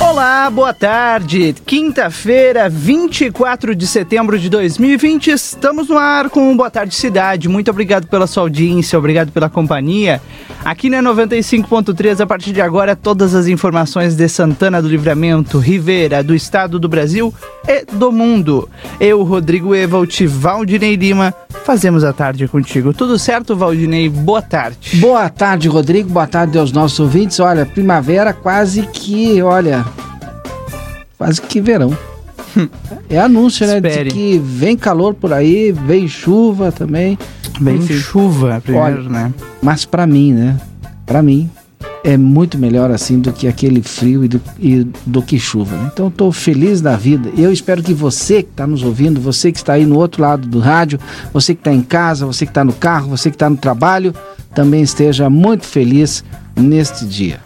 Olá, boa tarde. Quinta-feira, 24 de setembro de 2020, estamos no ar com Boa Tarde Cidade. Muito obrigado pela sua audiência, obrigado pela companhia. Aqui na 95.3, a partir de agora, todas as informações de Santana do Livramento, Rivera, do estado do Brasil e do mundo. Eu, Rodrigo Evalt, Valdinei Lima, fazemos a tarde contigo. Tudo certo, Valdinei? Boa tarde. Boa tarde, Rodrigo. Boa tarde aos nossos ouvintes. Olha, primavera quase que, olha, quase que verão. É anúncio, né? Espere. De que vem calor por aí, vem chuva também. Bem Enfim. chuva primeiro, Olha, né? Mas pra mim, né? Pra mim, é muito melhor assim do que aquele frio e do, e do que chuva. né? Então tô feliz da vida. Eu espero que você que está nos ouvindo, você que está aí no outro lado do rádio, você que está em casa, você que está no carro, você que está no trabalho, também esteja muito feliz neste dia.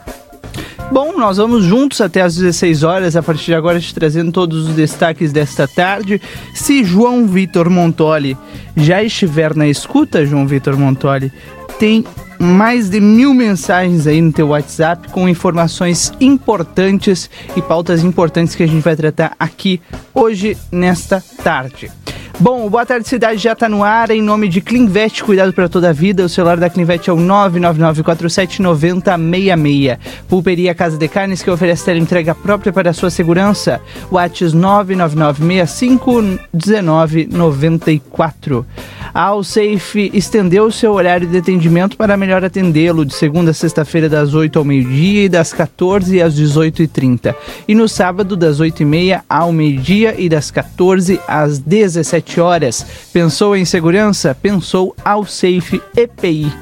Bom, nós vamos juntos até às 16 horas, a partir de agora te trazendo todos os destaques desta tarde. Se João Vitor Montoli já estiver na escuta, João Vitor Montoli, tem mais de mil mensagens aí no teu WhatsApp com informações importantes e pautas importantes que a gente vai tratar aqui hoje, nesta tarde. Bom, o Boa Tarde Cidade já está no ar, em nome de Clinvet, cuidado para toda a vida. O celular da Clinvet é o 999479066. Pulperia Casa de Carnes, que oferece tela entrega própria para a sua segurança. WhatsApp 999651994. A Alsafe estendeu seu horário de atendimento para melhor atendê-lo de segunda a sexta-feira das 8 ao meio-dia e das 14 às 18h30. E no sábado das 8h30 ao meio-dia e das 14 às 17 horas. Pensou em segurança? Pensou Alsafe EPI.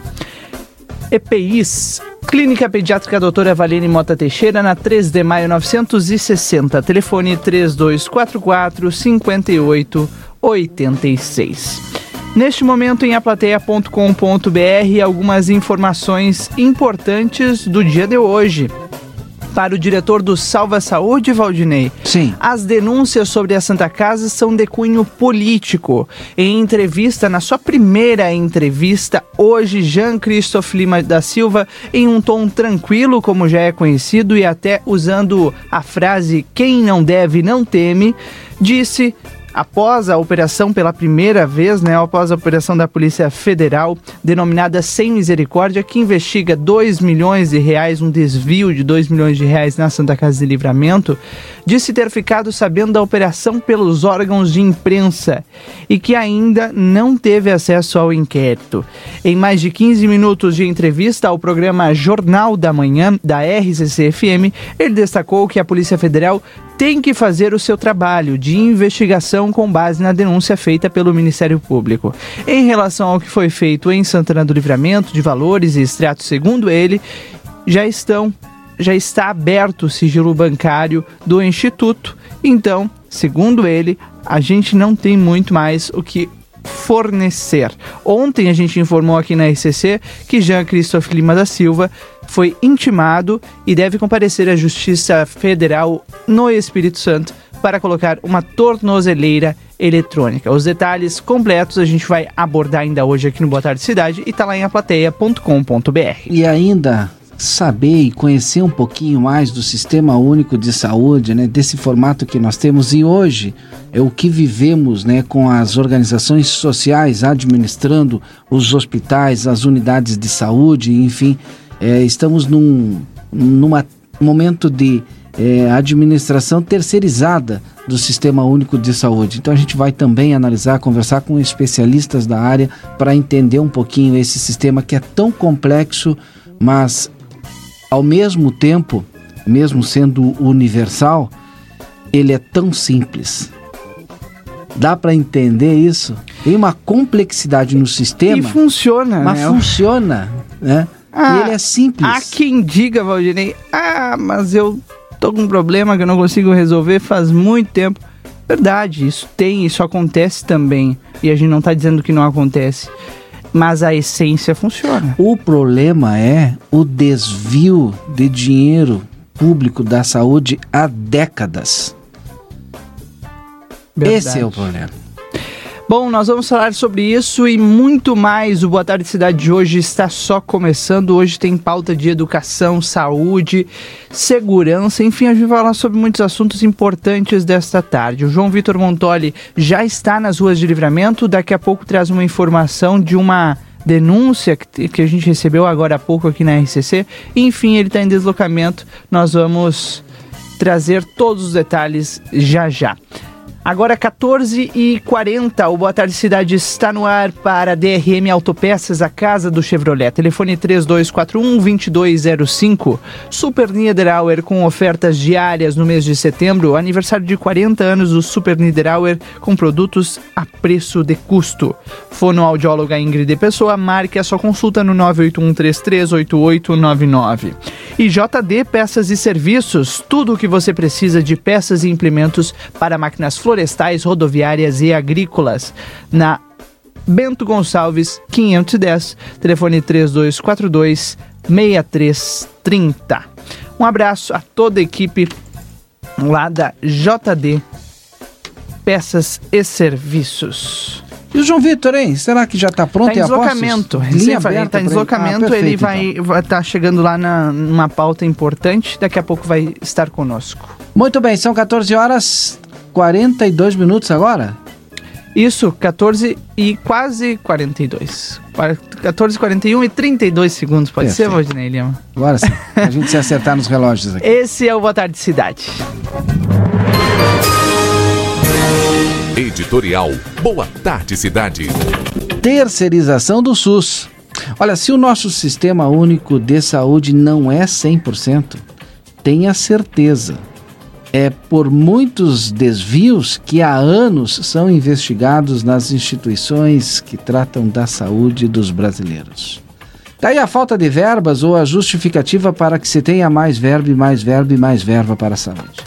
EPIs. Clínica Pediátrica Doutora Valene Mota Teixeira, na 3 de maio 960. Telefone 3244 5886. Neste momento, em aplateia.com.br, algumas informações importantes do dia de hoje. Para o diretor do Salva Saúde, Valdinei, Sim. as denúncias sobre a Santa Casa são de cunho político. Em entrevista, na sua primeira entrevista, hoje, Jean-Christophe Lima da Silva, em um tom tranquilo, como já é conhecido, e até usando a frase quem não deve não teme, disse após a operação pela primeira vez, né, após a operação da Polícia Federal, denominada Sem Misericórdia, que investiga 2 milhões de reais, um desvio de 2 milhões de reais na Santa Casa de Livramento, disse ter ficado sabendo da operação pelos órgãos de imprensa e que ainda não teve acesso ao inquérito. Em mais de 15 minutos de entrevista ao programa Jornal da Manhã da RCC-FM, ele destacou que a Polícia Federal tem que fazer o seu trabalho de investigação com base na denúncia feita pelo Ministério Público. Em relação ao que foi feito em Santana do Livramento, de valores e extratos, segundo ele, já estão já está aberto o sigilo bancário do Instituto. Então, segundo ele, a gente não tem muito mais o que fornecer. Ontem a gente informou aqui na RCC que Jean Christophe Lima da Silva foi intimado e deve comparecer à Justiça Federal no Espírito Santo para colocar uma tornozeleira eletrônica. Os detalhes completos a gente vai abordar ainda hoje aqui no Boa Tarde Cidade e tá lá em aplateia.com.br. E ainda saber e conhecer um pouquinho mais do Sistema Único de Saúde, né, desse formato que nós temos e hoje é o que vivemos, né, com as organizações sociais administrando os hospitais, as unidades de saúde, enfim, é, estamos num numa momento de é, administração terceirizada do Sistema Único de Saúde. Então a gente vai também analisar, conversar com especialistas da área para entender um pouquinho esse sistema que é tão complexo, mas ao mesmo tempo, mesmo sendo universal, ele é tão simples. Dá para entender isso? Tem uma complexidade no E sistema, funciona, mas né? funciona, né? Ah, e ele é simples. Há quem diga, Valdinei, ah, mas eu tô com um problema que eu não consigo resolver faz muito tempo. Verdade, isso tem, isso acontece também. E a gente não tá dizendo que não acontece. Mas a essência funciona. O problema é o desvio de dinheiro público da saúde há décadas. Esse é o problema. Bom, nós vamos falar sobre isso e muito mais. O Boa Tarde Cidade de hoje está só começando. Hoje tem pauta de educação, saúde, segurança, enfim, a gente vai falar sobre muitos assuntos importantes desta tarde. O João Vitor Montoli já está nas ruas de livramento. Daqui a pouco traz uma informação de uma denúncia que, a gente recebeu agora há pouco aqui na RCC. Enfim, ele está em deslocamento. Nós vamos trazer todos os detalhes já já. Agora 14 e 40 o Boa Tarde Cidade está no ar para DRM Autopeças, a casa do Chevrolet. Telefone 3241-2205. Super Niederauer com ofertas diárias no mês de setembro. Aniversário de 40 anos do Super Niederauer com produtos a preço de custo. Fonoaudióloga Ingrid Pessoa, marque a sua consulta no 981338899. E JD Peças e Serviços, tudo o que você precisa de peças e implementos para máquinas florestais florestais, rodoviárias e agrícolas, na Bento Gonçalves 510, telefone 3242 6330. Um abraço a toda a equipe lá da JD Peças e Serviços. E o João Vitor, hein? Será que já está pronto tá em deslocamento. Está em deslocamento, ah, ele vai estar então. tá chegando lá na, numa pauta importante. Daqui a pouco vai estar conosco. Muito bem, são 14 horas 42 minutos agora? Isso, 14 e quase 42. 14, 41 e 32 segundos, pode Perfeito. ser, Valdinei Lima? Agora sim, a gente se acertar nos relógios aqui. Esse é o Boa Tarde Cidade. Editorial Boa Tarde Cidade. Terceirização do SUS. Olha, se o nosso sistema único de saúde não é 100%, tenha certeza é por muitos desvios que há anos são investigados nas instituições que tratam da saúde dos brasileiros. Daí a falta de verbas ou a justificativa para que se tenha mais verba e mais verba e mais verba para a saúde.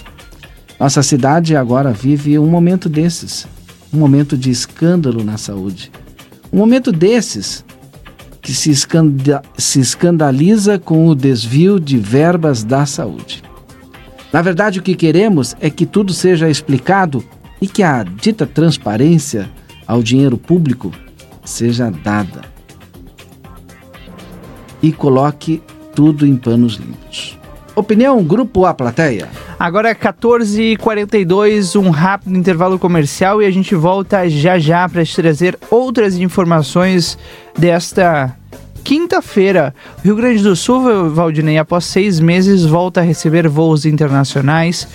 Nossa cidade agora vive um momento desses, um momento de escândalo na saúde. Um momento desses que se, escanda se escandaliza com o desvio de verbas da saúde. Na verdade, o que queremos é que tudo seja explicado e que a dita transparência ao dinheiro público seja dada. E coloque tudo em panos limpos. Opinião Grupo A Plateia. Agora é 14h42, um rápido intervalo comercial e a gente volta já já para te trazer outras informações desta quinta-feira, o Rio Grande do Sul, Valdinei, após seis meses, volta a receber voos internacionais.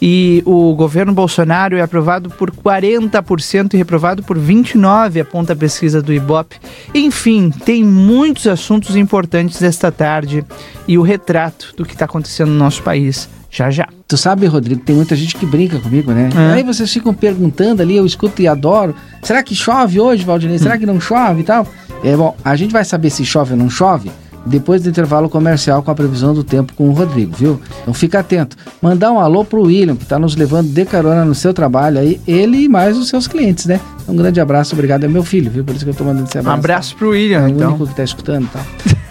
E o governo Bolsonaro é aprovado por 40% e reprovado por 29%, aponta a pesquisa do Ibope. Enfim, tem muitos assuntos importantes esta tarde e o retrato do que está acontecendo no nosso país já já. Tu sabe, Rodrigo, tem muita gente que brinca comigo, né? É. Aí vocês ficam perguntando ali, eu escuto e adoro. Será que chove hoje, Valdinei? Será que não chove e tal? É, bom, a gente vai saber se chove ou não chove depois do intervalo comercial com a previsão do tempo com o Rodrigo, viu? Então fica atento. Mandar um alô pro William, que está nos levando de carona no seu trabalho aí, ele e mais os seus clientes, né? Um grande abraço, obrigado. É meu filho, viu? Por isso que eu tô mandando esse abraço. Um abraço pro William, é então. o único que tá escutando, tá?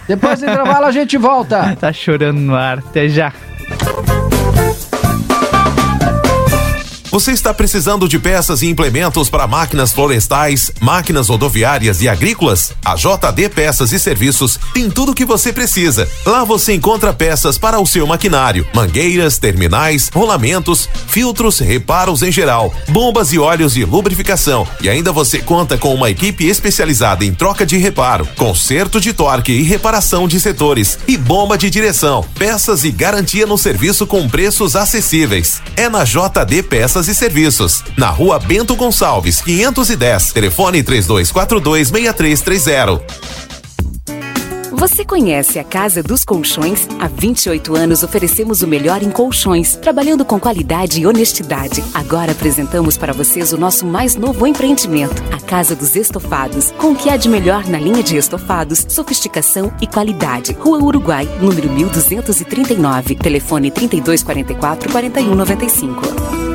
depois do intervalo a gente volta. tá chorando no ar. Até já. Você está precisando de peças e implementos para máquinas florestais, máquinas rodoviárias e agrícolas? A JD Peças e Serviços tem tudo o que você precisa. Lá você encontra peças para o seu maquinário, mangueiras, terminais, rolamentos, filtros, reparos em geral, bombas e óleos de lubrificação. E ainda você conta com uma equipe especializada em troca de reparo, conserto de torque e reparação de setores e bomba de direção. Peças e garantia no serviço com preços acessíveis. É na JD Peças e Serviços, na rua Bento Gonçalves, 510, telefone 3242 6330. Você conhece a Casa dos Colchões? Há 28 anos oferecemos o melhor em colchões, trabalhando com qualidade e honestidade. Agora apresentamos para vocês o nosso mais novo empreendimento, a Casa dos Estofados, com o que há de melhor na linha de estofados, sofisticação e qualidade. Rua Uruguai, número 1239, telefone 3244 4195.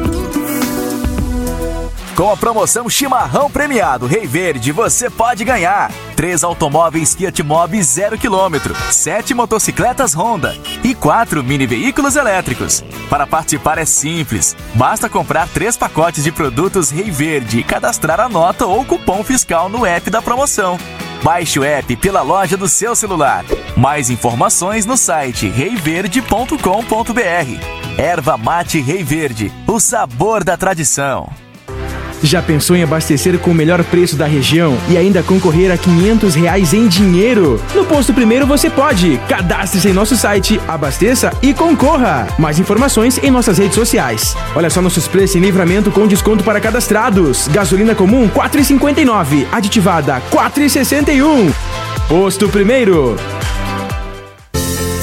Com a promoção Chimarrão Premiado Rei Verde, você pode ganhar três automóveis Fiat Mobi 0 km, sete motocicletas Honda e quatro mini veículos elétricos. Para participar é simples, basta comprar três pacotes de produtos Rei Verde e cadastrar a nota ou cupom fiscal no app da promoção. Baixe o app pela loja do seu celular. Mais informações no site reiverde.com.br. Erva Mate Rei Verde, o sabor da tradição. Já pensou em abastecer com o melhor preço da região e ainda concorrer a 500 reais em dinheiro? No Posto Primeiro você pode. Cadastre-se em nosso site, abasteça e concorra. Mais informações em nossas redes sociais. Olha só nossos preços em livramento com desconto para cadastrados. Gasolina comum 4,59, aditivada 4,61. Posto Primeiro.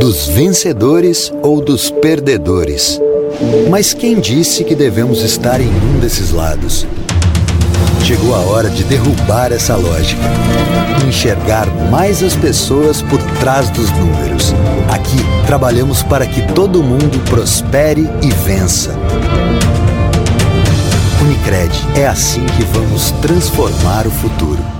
Dos vencedores ou dos perdedores? Mas quem disse que devemos estar em um desses lados? Chegou a hora de derrubar essa lógica. Enxergar mais as pessoas por trás dos números. Aqui trabalhamos para que todo mundo prospere e vença. Unicred, é assim que vamos transformar o futuro.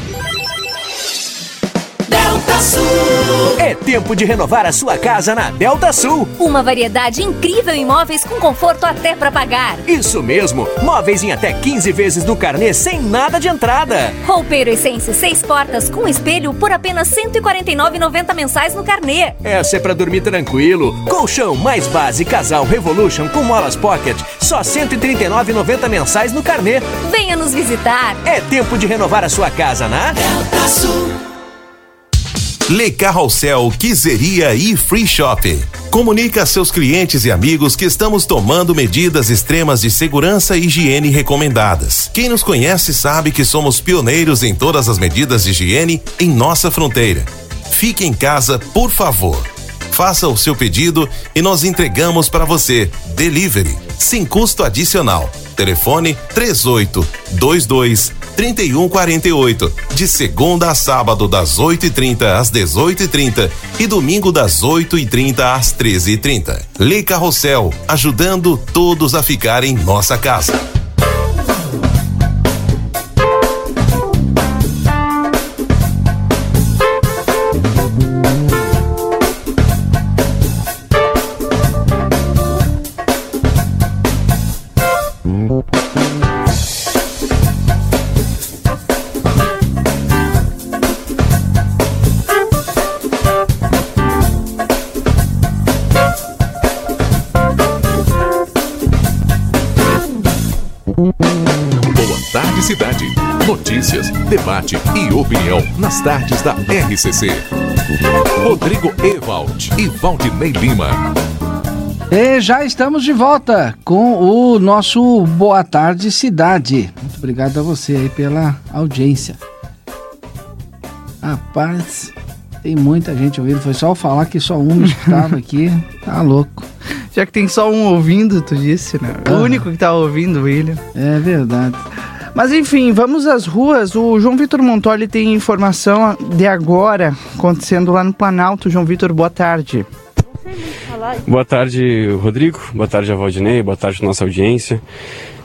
É tempo de renovar a sua casa na Delta Sul. Uma variedade incrível em móveis com conforto até para pagar. Isso mesmo, móveis em até 15 vezes no carnê sem nada de entrada. Roupeiro Essência seis portas com espelho por apenas R$ 149,90 mensais no carnê. Essa é para dormir tranquilo. Colchão mais base casal Revolution com molas pocket, só R$ 139,90 mensais no carnê. Venha nos visitar. É tempo de renovar a sua casa na Delta Sul. Le Carrossel Quiseria e Free Shop. Comunica a seus clientes e amigos que estamos tomando medidas extremas de segurança e higiene recomendadas. Quem nos conhece sabe que somos pioneiros em todas as medidas de higiene em nossa fronteira. Fique em casa, por favor. Faça o seu pedido e nós entregamos para você. Delivery, sem custo adicional. Telefone 3822 3148. De segunda a sábado, das 8h30 às 18h30 e domingo das 8h30 às 13h30. Lei Carrossel, ajudando todos a ficar em nossa casa. Notícias, debate e opinião nas tardes da RCC. Rodrigo Ewald e Valdinei Lima. E já estamos de volta com o nosso Boa Tarde Cidade. Muito obrigado a você aí pela audiência. Rapaz, tem muita gente ouvindo. Foi só eu falar que só um estava aqui. Tá louco. Já que tem só um ouvindo, tu disse, né? O único que tá ouvindo, William. É verdade. Mas enfim, vamos às ruas. O João Vitor Montoli tem informação de agora acontecendo lá no Planalto. João Vitor, boa tarde. Boa tarde, Rodrigo. Boa tarde, a Valdinei. Boa tarde, nossa audiência.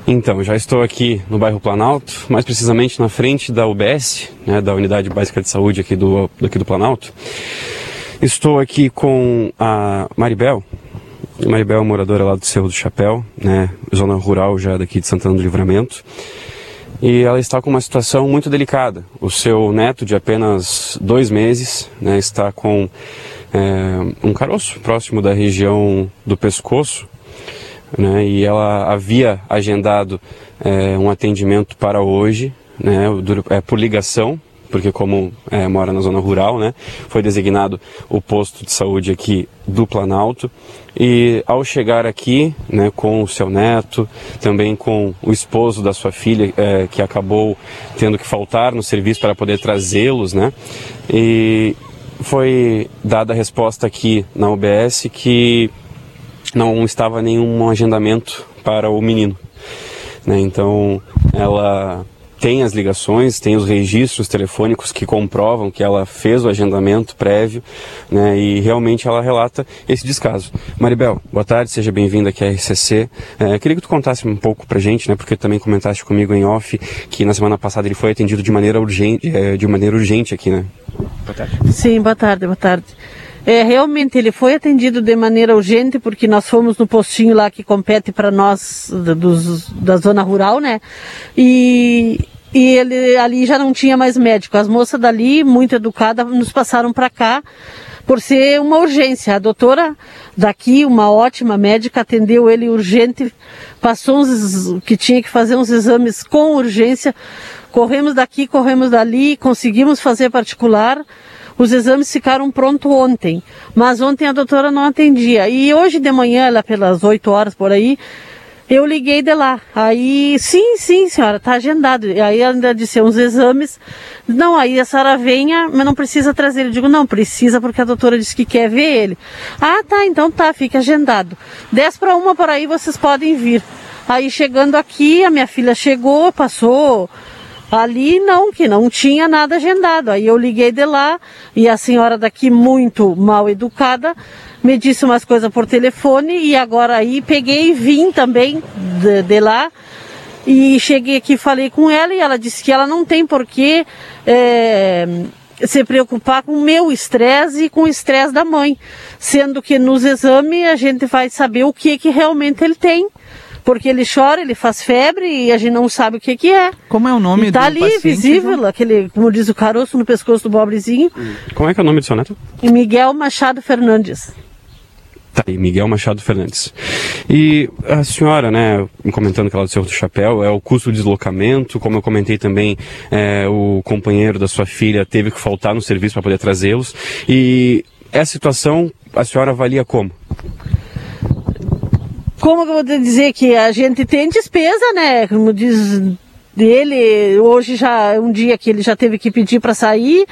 Então, já estou aqui no bairro Planalto, mais precisamente na frente da UBS, né, da Unidade Básica de Saúde aqui do, aqui do Planalto. Estou aqui com a Maribel. Maribel é moradora lá do Cerro do Chapéu, né, zona rural já daqui de Santana do Livramento. E ela está com uma situação muito delicada. O seu neto, de apenas dois meses, né, está com é, um caroço próximo da região do pescoço, né, e ela havia agendado é, um atendimento para hoje, né, é, por ligação, porque como é, mora na zona rural, né, foi designado o posto de saúde aqui do Planalto. E ao chegar aqui, né, com o seu neto, também com o esposo da sua filha, é, que acabou tendo que faltar no serviço para poder trazê-los, né, e foi dada a resposta aqui na UBS que não estava nenhum agendamento para o menino. Né? Então, ela tem as ligações, tem os registros telefônicos que comprovam que ela fez o agendamento prévio, né, e realmente ela relata esse descaso. Maribel, boa tarde, seja bem-vinda aqui à RCC. É, queria que tu contasse um pouco pra gente, né, porque também comentaste comigo em off que na semana passada ele foi atendido de maneira urgente, é, de maneira urgente aqui, né? Boa tarde. Sim, boa tarde, boa tarde. É, realmente ele foi atendido de maneira urgente porque nós fomos no postinho lá que compete para nós da, dos, da zona rural, né? E, e ele ali já não tinha mais médico. As moças dali, muito educadas, nos passaram para cá por ser uma urgência. A doutora daqui, uma ótima médica, atendeu ele urgente, passou uns, que tinha que fazer uns exames com urgência. Corremos daqui, corremos dali, conseguimos fazer particular. Os exames ficaram prontos ontem, mas ontem a doutora não atendia. E hoje de manhã, lá pelas 8 horas por aí, eu liguei de lá. Aí, sim, sim, senhora, está agendado. E aí ainda disse uns exames. Não, aí a senhora venha, mas não precisa trazer ele. Eu digo, não, precisa porque a doutora disse que quer ver ele. Ah, tá, então tá, fica agendado. 10 para uma por aí vocês podem vir. Aí chegando aqui, a minha filha chegou, passou Ali não, que não tinha nada agendado. Aí eu liguei de lá e a senhora daqui muito mal educada me disse umas coisas por telefone e agora aí peguei e vim também de, de lá e cheguei aqui falei com ela e ela disse que ela não tem porquê é, se preocupar com o meu estresse e com o estresse da mãe, sendo que nos exames a gente vai saber o que que realmente ele tem porque ele chora, ele faz febre e a gente não sabe o que que é. Como é o nome e tá do ali, paciente, visível, João? aquele, como diz o caroço no pescoço do pobrezinho. Como é que é o nome do seu neto? Miguel Machado Fernandes. Tá aí, Miguel Machado Fernandes. E a senhora, né, comentando que ela do do Chapéu, é o custo de deslocamento, como eu comentei também, é, o companheiro da sua filha teve que faltar no serviço para poder trazê-los. E essa situação a senhora avalia como? Como eu vou dizer que a gente tem despesa, né? Como diz dele, hoje já é um dia que ele já teve que pedir para sair.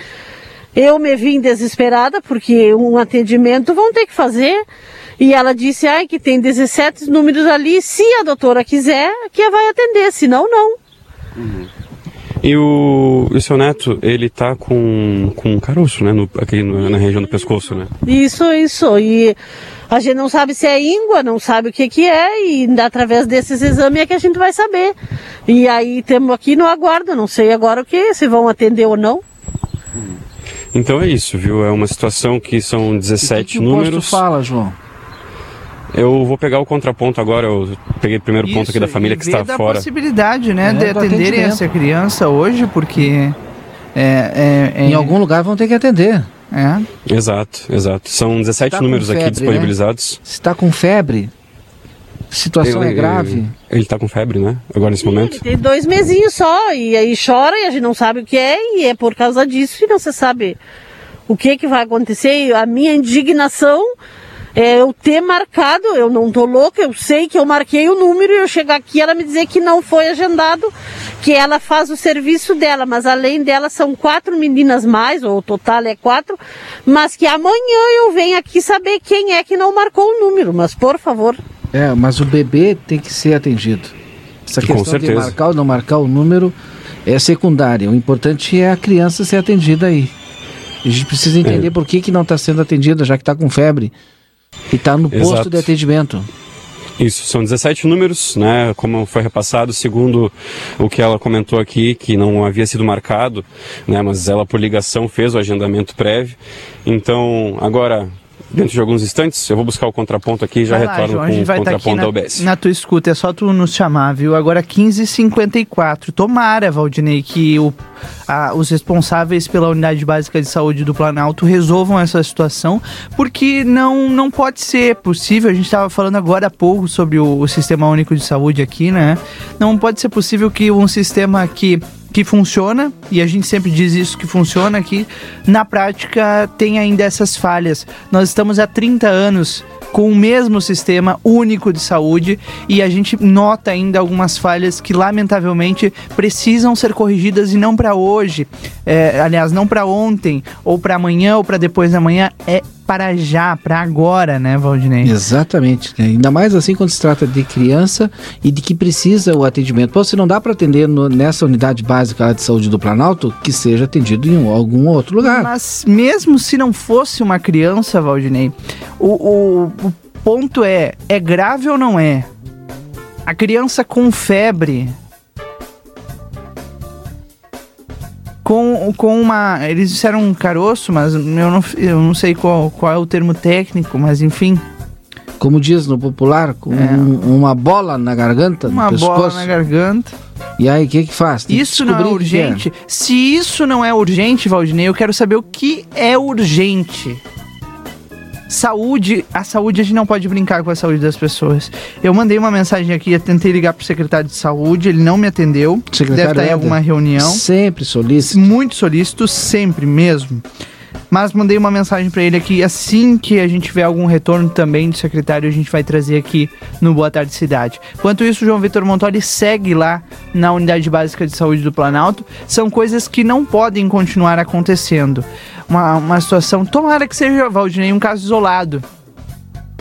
Eu me vim desesperada porque um atendimento vão ter que fazer. E ela disse, ai, que tem 17 números ali, se a doutora quiser, que vai atender, senão não. E o, e o seu neto, ele tá com, com um caroço, né, no, aqui no- na região do pescoço, né? Isso, isso. E a gente não sabe se é íngua, não sabe o que que é, e através desses exames é que a gente vai saber. E aí temos aqui no aguardo, não sei agora o que, se vão atender ou não. Então é isso, viu? É uma situação que são 17 que o posto números. fala, João? Eu vou pegar o contraponto agora, eu peguei o primeiro ponto aqui da família e que está da fora. possibilidade, né, É, de atenderem essa criança hoje, porque é, é, é- Em algum lugar vão ter que atender. É. Exato, exato. São 17 Tá números aqui febre, disponibilizados. Se está com febre, situação Ele- é grave. Ele está com febre, né? Agora nesse momento. Tem dois mesinhos só, e aí chora e a gente não sabe o que é, e é por causa disso e não se sabe o que que vai acontecer. E a minha indignação é eu ter marcado, eu não tô louca, eu sei que eu marquei o número e eu chegar aqui e ela me dizer que não foi agendado, que ela faz o serviço dela, mas além dela são quatro meninas mais, ou o total é quatro, mas que amanhã eu venho aqui saber quem é que não marcou o número, mas por favor. É, mas o bebê tem que ser atendido. Essa questão de marcar ou não marcar o número é secundária. O importante é a criança ser atendida aí. A gente precisa entender É. por que, que não está sendo atendida, já que está com febre. E está no posto Exato. de atendimento. Isso, são 17 números, né? Como foi repassado, segundo o que ela comentou aqui, que não havia sido marcado, né? Mas ela, por ligação, fez o agendamento prévio. Então, agora, dentro de alguns instantes, eu vou buscar o contraponto aqui e já Vai lá, retorno João, a com o aqui contraponto da na, UBS. na tua escuta, é só tu nos chamar, viu? Agora 15h54. Tomara, Valdinei, que o, a- os responsáveis pela Unidade Básica de Saúde do Planalto resolvam essa situação, porque não, não pode ser possível, a gente estava falando agora há pouco sobre o, o Sistema Único de Saúde aqui, né? Não pode ser possível que um sistema que que funciona, e a gente sempre diz isso que funciona aqui, na prática tem ainda essas falhas. Nós estamos há 30 anos com o mesmo sistema único de saúde e a gente nota ainda algumas falhas que lamentavelmente precisam ser corrigidas e não para hoje, é, aliás, não para ontem ou para amanhã ou para depois da manhã, é para já, para agora, né, Valdinei? Exatamente. Ainda mais assim quando se trata de criança e de que precisa o atendimento. Pô, se não dá para atender no, nessa unidade básica de saúde do Planalto, que seja atendido em algum outro lugar. Mas mesmo se não fosse uma criança, Valdinei, o, o, o ponto é, é grave ou não é? A criança com febre, com, com uma. Eles disseram um caroço, mas eu não, eu não sei qual, qual é o termo técnico, mas enfim. Como diz no popular, com é. um, uma bola na garganta, uma bola na garganta. E aí, o que que faz? Tem isso não é urgente. É. Se isso não é urgente, Valdinei, eu quero saber o que é urgente. Saúde, a saúde a gente não pode brincar com a saúde das pessoas. Eu mandei uma mensagem aqui, eu tentei ligar pro secretário de saúde, ele não me atendeu. Secretário Deve estar em alguma reunião. Sempre solícito. Muito solícito, sempre mesmo. Mas mandei uma mensagem para ele aqui. Assim que a gente tiver algum retorno também do secretário, a gente vai trazer aqui no Boa Tarde Cidade. Enquanto isso, o João Vitor Montoli segue lá na Unidade Básica de Saúde do Planalto. São coisas que não podem continuar acontecendo uma, uma situação. Tomara que seja, Valdinei, um caso isolado.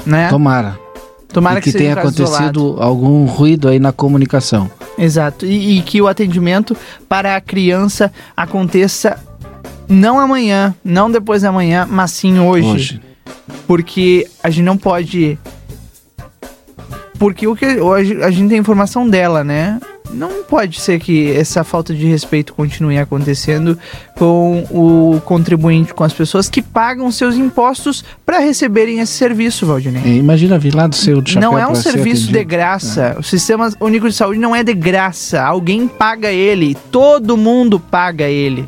Né? Tomara. Tomara e que, que tenha um acontecido isolado. algum ruído aí na comunicação. Exato. E, e, que o atendimento para a criança aconteça não amanhã, não depois da manhã, mas sim hoje. hoje. Porque a gente não pode. Porque o que hoje a gente tem informação dela, né? não pode ser que essa falta de respeito continue acontecendo com o contribuinte, com as pessoas que pagam seus impostos para receberem esse serviço, Valdinei. É, imagina vir lá do seu de Não é um serviço de graça. É. O Sistema Único de Saúde não é de graça. Alguém paga ele. Todo mundo paga ele.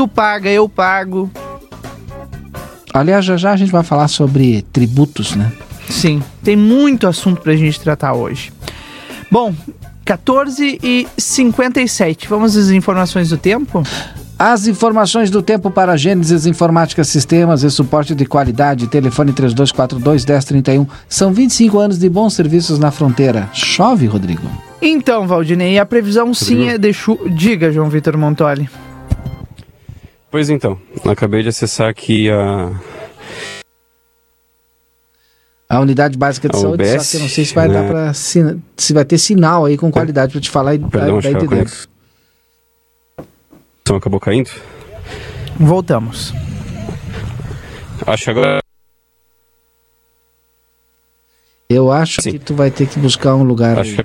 Tu paga, eu pago. Aliás, já já a gente vai falar sobre tributos, né? Sim, tem muito assunto pra gente tratar hoje. Bom, 14 e 57. Vamos às informações do tempo? As informações do tempo para Gênesis Informática Sistemas e suporte de qualidade. Telefone 3242-1031. São 25 anos de bons serviços na fronteira. Chove, Rodrigo? Então, Valdinei, a previsão Rodrigo. sim é de chuva. Diga, João Vitor Montoli. Pois então, acabei de acessar aqui a a unidade básica de a saúde, UBS, só que eu não sei se vai né? dar para se vai ter sinal aí com qualidade para te falar e Perdão, daí, daí Então acabou caindo? Voltamos. Acho que agora Eu acho Sim. que tu vai ter que buscar um lugar que...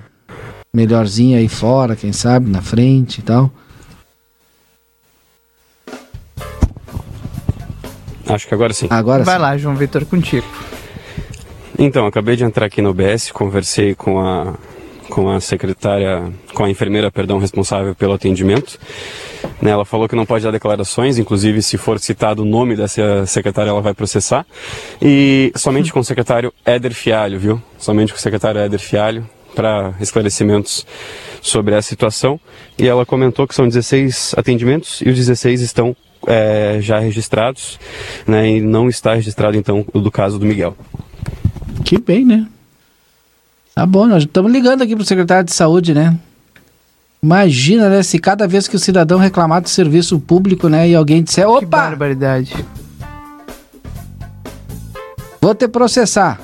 melhorzinho aí fora, quem sabe, na frente e tal. Acho que agora sim. Agora Vai sim. lá, João Vitor, contigo. Então, acabei de entrar aqui no BS, conversei com a com a secretária, com a enfermeira, perdão, responsável pelo atendimento. Né, ela falou que não pode dar declarações, inclusive se for citado o nome dessa secretária, ela vai processar. E somente com o secretário Éder Fialho, viu? Somente com o secretário Éder Fialho para esclarecimentos sobre a situação. E ela comentou que são 16 atendimentos e os 16 estão é, já registrados, né, e não está registrado então o do caso do Miguel. Que bem, né? Tá bom, nós estamos ligando aqui pro secretário de saúde, né? Imagina, né? Se cada vez que o cidadão reclamar do serviço público, né? E alguém disser, opa! Que barbaridade. Vou te processar.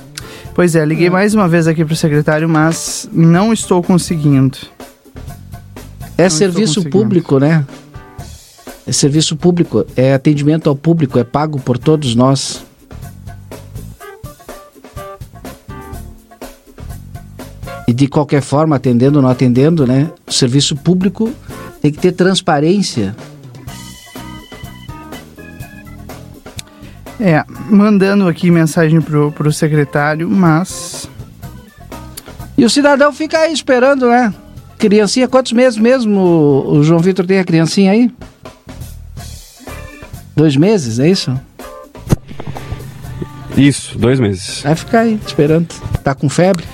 Pois é, liguei é. mais uma vez aqui pro secretário, mas não estou conseguindo. É não serviço público, né? É serviço público, é atendimento ao público, é pago por todos nós. E de qualquer forma, atendendo ou não atendendo, né? O serviço público tem que ter transparência. É, mandando aqui mensagem pro, pro secretário, mas. E o cidadão fica aí esperando, né? Criancinha, quantos meses mesmo o, o João Vitor tem a criancinha aí? Dois meses, é isso? Isso, dois meses. Vai ficar aí esperando. Tá com febre?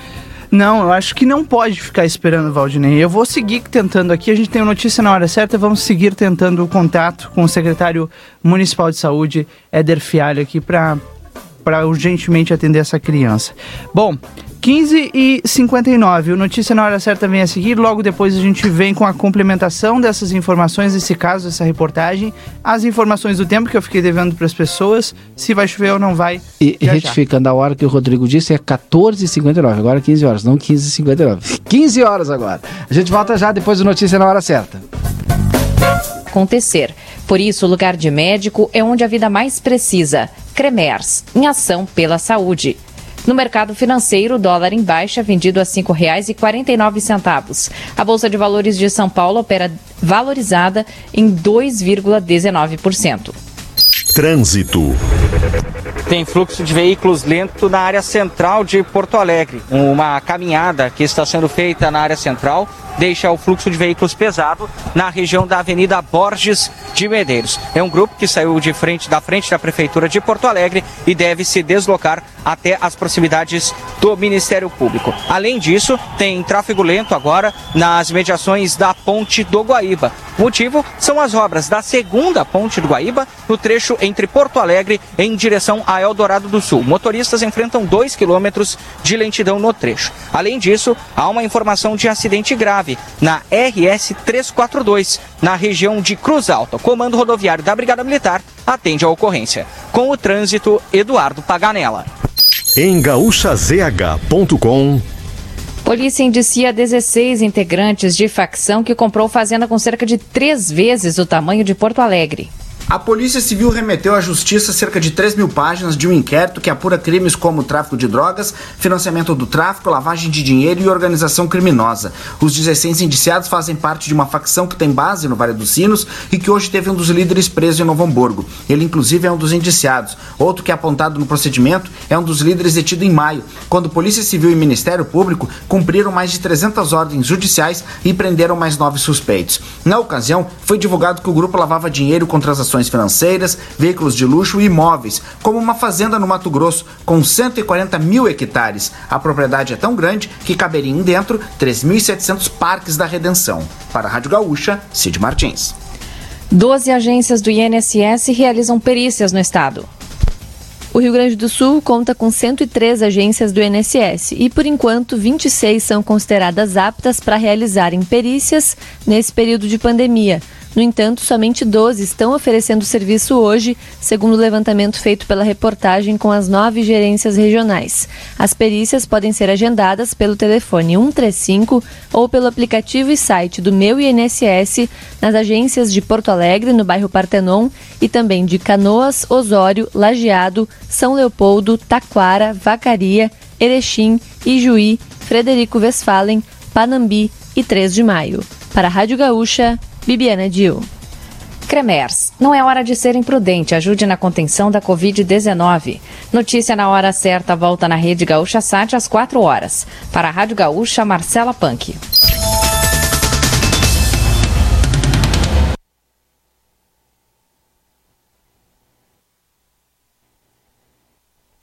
Não, eu acho que não pode ficar esperando, Valdinei. Eu vou seguir tentando aqui. A gente tem notícia na hora certa. Vamos seguir tentando o contato com o secretário municipal de saúde, Éder Fialho, aqui para urgentemente atender essa criança. Bom, 15 e 59. O Notícia na Hora Certa vem a seguir. Logo depois a gente vem com a complementação dessas informações, desse caso, dessa reportagem. As informações do tempo que eu fiquei devendo para as pessoas. Se vai chover ou não vai. E já, retificando já. a hora que o Rodrigo disse, é 14h59. Agora 15 horas, não 15h59. 15 horas agora. A gente volta já depois do Notícia na Hora Certa. Acontecer. Por isso, o lugar de médico é onde a vida mais precisa. Cremers, em ação pela saúde. No mercado financeiro, o dólar em baixa, vendido a R$ 5,49. A Bolsa de Valores de São Paulo opera valorizada em 2,19%. Trânsito. Tem fluxo de veículos lento na área central de Porto Alegre. Uma caminhada que está sendo feita na área central deixa o fluxo de veículos pesado na região da Avenida Borges de Medeiros. É um grupo que saiu de frente da frente da Prefeitura de Porto Alegre e deve se deslocar até as proximidades do Ministério Público. Além disso, tem tráfego lento agora nas mediações da Ponte do Guaíba. O motivo são as obras da segunda Ponte do Guaíba no trecho entre Porto Alegre em direção a Eldorado do Sul. Motoristas enfrentam 2 quilômetros de lentidão no trecho. Além disso, há uma informação de acidente grave na RS 342, na região de Cruz Alta. Comando rodoviário da Brigada Militar atende a ocorrência. Com o trânsito, Eduardo Paganella. Em gaúchazh.com Polícia indicia 16 integrantes de facção que comprou fazenda com cerca de três vezes o tamanho de Porto Alegre. A Polícia Civil remeteu à Justiça cerca de 3 mil páginas de um inquérito que apura crimes como tráfico de drogas, financiamento do tráfico, lavagem de dinheiro e organização criminosa. Os 16 indiciados fazem parte de uma facção que tem base no Vale dos Sinos e que hoje teve um dos líderes preso em Novo Hamburgo. Ele, inclusive, é um dos indiciados. Outro que é apontado no procedimento é um dos líderes detido em maio, quando Polícia Civil e Ministério Público cumpriram mais de 300 ordens judiciais e prenderam mais nove suspeitos. Na ocasião, foi divulgado que o grupo lavava dinheiro com transações financeiras, veículos de luxo e imóveis, como uma fazenda no Mato Grosso com 140 mil hectares. A propriedade é tão grande que caberiam dentro 3.700 parques da redenção. Para a Rádio Gaúcha, Cid Martins. Doze agências do INSS realizam perícias no estado. O Rio Grande do Sul conta com 103 agências do INSS e, por enquanto, 26 são consideradas aptas para realizarem perícias nesse período de pandemia. No entanto, somente 12 estão oferecendo serviço hoje, segundo o levantamento feito pela reportagem com as nove gerências regionais. As perícias podem ser agendadas pelo telefone 135 ou pelo aplicativo e site do Meu INSS nas agências de Porto Alegre, no bairro Partenon, e também de Canoas, Osório, Lajeado, São Leopoldo, Taquara, Vacaria, Erechim, Ijuí, Frederico Westphalen, Panambi e 3 de Maio. Para a Rádio Gaúcha, Bibiana Dil. Cremers, não é hora de ser imprudente, ajude na contenção da Covid-19. Notícia na hora certa volta na Rede Gaúcha Sat às 4 horas. Para a Rádio Gaúcha, Marcela Punk.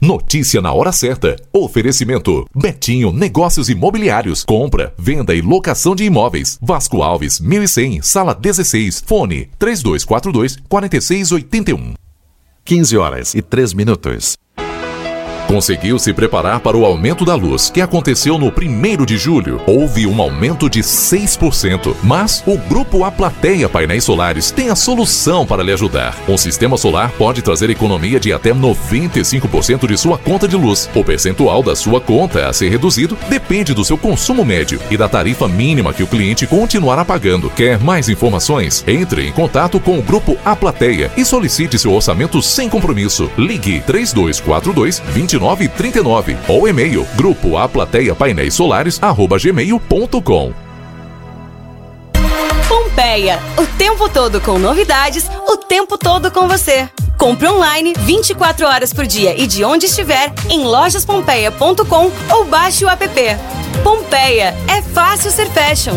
Notícia na hora certa. Oferecimento: Betinho Negócios Imobiliários. Compra, venda e locação de imóveis. Vasco Alves, 1100, sala 16. Fone: 3242 4681. 15 horas e 3 minutos conseguiu se preparar para o aumento da luz, que aconteceu no 1 de julho. Houve um aumento de 6%, mas o grupo A Plateia Painéis Solares tem a solução para lhe ajudar. Um sistema solar pode trazer economia de até 95% de sua conta de luz. O percentual da sua conta a ser reduzido depende do seu consumo médio e da tarifa mínima que o cliente continuará pagando. Quer mais informações? Entre em contato com o grupo A Plateia e solicite seu orçamento sem compromisso. Ligue 3242 20 2939 ou e-mail grupo a plateia painéis solares arroba gmail.com. Pompeia, o tempo todo com novidades, o tempo todo com você. Compre online 24 horas por dia e de onde estiver em lojaspompeia.com ou baixe o app. Pompeia, é fácil ser fashion.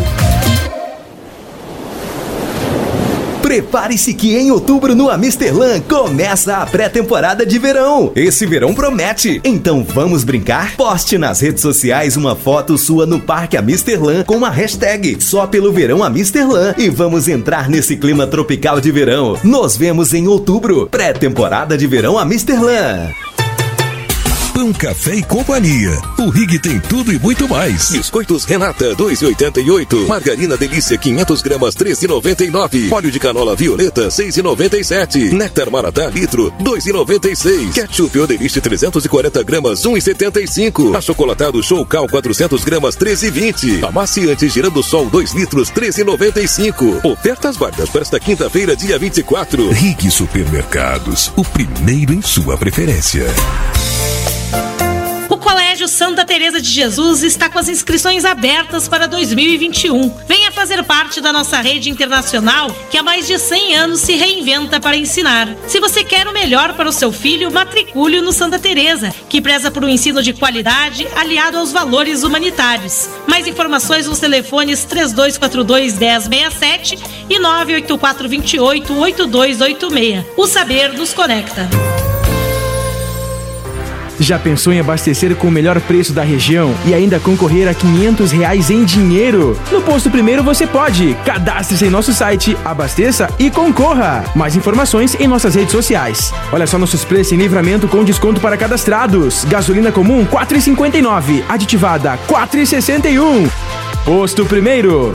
Prepare-se que em outubro no Amisterlan começa a pré-temporada de verão. Esse verão promete. Então vamos brincar? Poste nas redes sociais uma foto sua no Parque Amisterlan com a hashtag só pelo verão Amisterlan e vamos entrar nesse clima tropical de verão. Nos vemos em outubro. Pré-temporada de verão Amisterlan. Pão, café e companhia. O Rig tem tudo e muito mais. Biscoitos Renata, 2,88. Margarina Delícia, 500 gramas, 13,99. Óleo de canola violeta, 6,97. Néctar Maratá, litro, 2,96. Ketchup Odeliste, 340 gramas, 1,75. Achocolatado Show Cal, 400 gramas, 13,20. Amaciante Girando Sol, 2 litros, 13,95. Ofertas válidas para esta quinta-feira, dia 24. Rig Supermercados, o primeiro em sua preferência. Colégio Santa Teresa de Jesus está com as inscrições abertas para 2021. Venha fazer parte da nossa rede internacional que há mais de 100 anos se reinventa para ensinar. Se você quer o melhor para o seu filho, matricule no Santa Teresa, que preza por um ensino de qualidade aliado aos valores humanitários. Mais informações nos telefones 3242 1067 e 984 28 8286. O saber nos conecta. Já pensou em abastecer com o melhor preço da região e ainda concorrer a 500 reais em dinheiro? No Posto Primeiro você pode. Cadastre-se em nosso site, abasteça e concorra. Mais informações em nossas redes sociais. Olha só nossos preços em livramento com desconto para cadastrados. Gasolina comum 4,59, aditivada 4,61. Posto Primeiro.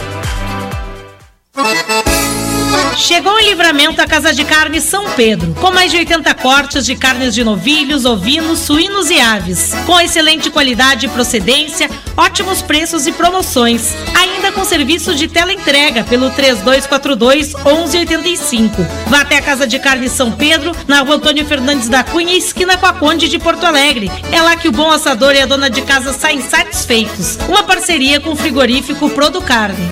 Chegou em livramento a Casa de Carne São Pedro, com mais de 80 cortes de carnes de novilhos, ovinos, suínos e aves, com excelente qualidade e procedência, ótimos preços e promoções. Ainda com serviço de teleentrega pelo 3242 1185. Vá até a Casa de Carne São Pedro, na rua Antônio Fernandes da Cunha, esquina com a Conde de Porto Alegre. É lá que o bom assador e a dona de casa saem satisfeitos. Uma parceria com o frigorífico Prodo Carne.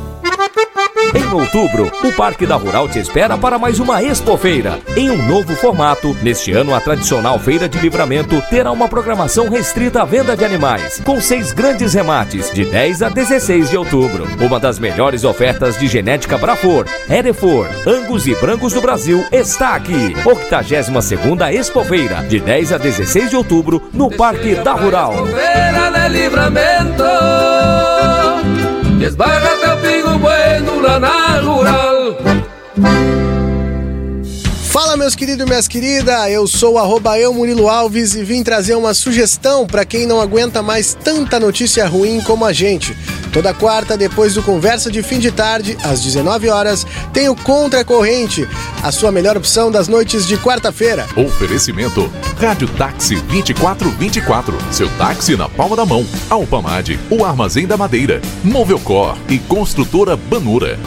Em outubro, o Parque da Rural te espera para mais uma Expofeira. Em um novo formato, neste ano a tradicional Feira de Livramento terá uma programação restrita à venda de animais, com seis grandes remates, de 10 a 16 de outubro. Uma das melhores ofertas de genética Brafor, Erefor, Angus e Brancos do Brasil está aqui. 82ª Expofeira, de 10 a 16 de outubro, no Parque da Rural. Feira de Livramento, esbarra teu pingo bueno lá na rural. Fala meus queridos e minhas queridas, eu sou o eu Murilo Alves e vim trazer uma sugestão para quem não aguenta mais tanta notícia ruim como a gente. Toda quarta, depois do Conversa de Fim de Tarde, às 19 horas, tem o Contra Corrente, a sua melhor opção das noites de quarta-feira. Oferecimento Rádio Táxi 2424. Seu táxi na palma da mão. Alpamade, o Armazém da Madeira. Movelcor e Construtora Banura.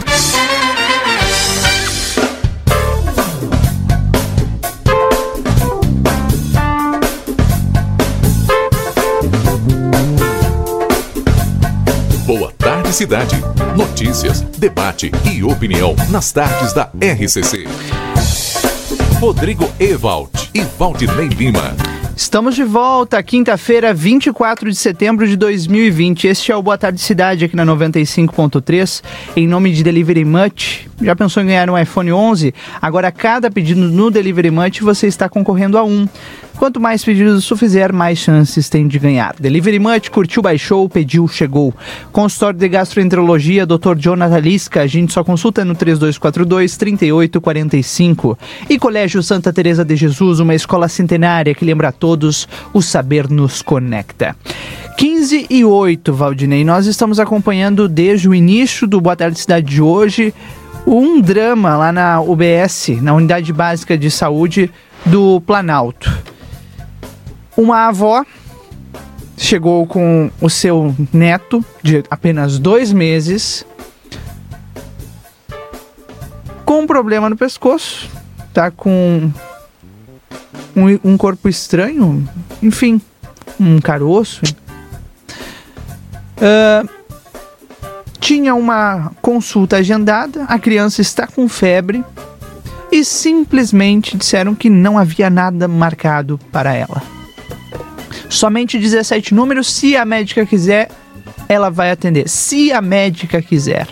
Cidade. Notícias, debate e opinião nas tardes da RCC. Rodrigo Evald e Valdinei Lima. Estamos de volta, quinta-feira, 24 de setembro de 2020. Este é o Boa Tarde Cidade aqui na 95.3, em nome de Delivery Much. Já pensou em ganhar um iPhone 11? Agora, cada pedido no Delivery Much você está concorrendo a um. Quanto mais pedidos você fizer, mais chances tem de ganhar. Delivery Much, curtiu, baixou, pediu, chegou. Consultório de Gastroenterologia, Dr. Jonathan Lisca, a gente só consulta no 3242-3845. E Colégio Santa Teresa de Jesus, uma escola centenária que lembra a todos, o saber nos conecta. 15 e 8, Valdinei. Nós estamos acompanhando desde o início do Boa Tarde Cidade de hoje um drama lá na UBS, na Unidade Básica de Saúde do Planalto. Uma avó chegou com o seu neto de apenas dois meses com um problema no pescoço, tá com um, um corpo estranho, enfim, um caroço. Uh, tinha uma consulta agendada, a criança está com febre e simplesmente disseram que não havia nada marcado para ela. Somente 17 números, se a médica quiser, ela vai atender. Se a médica quiser.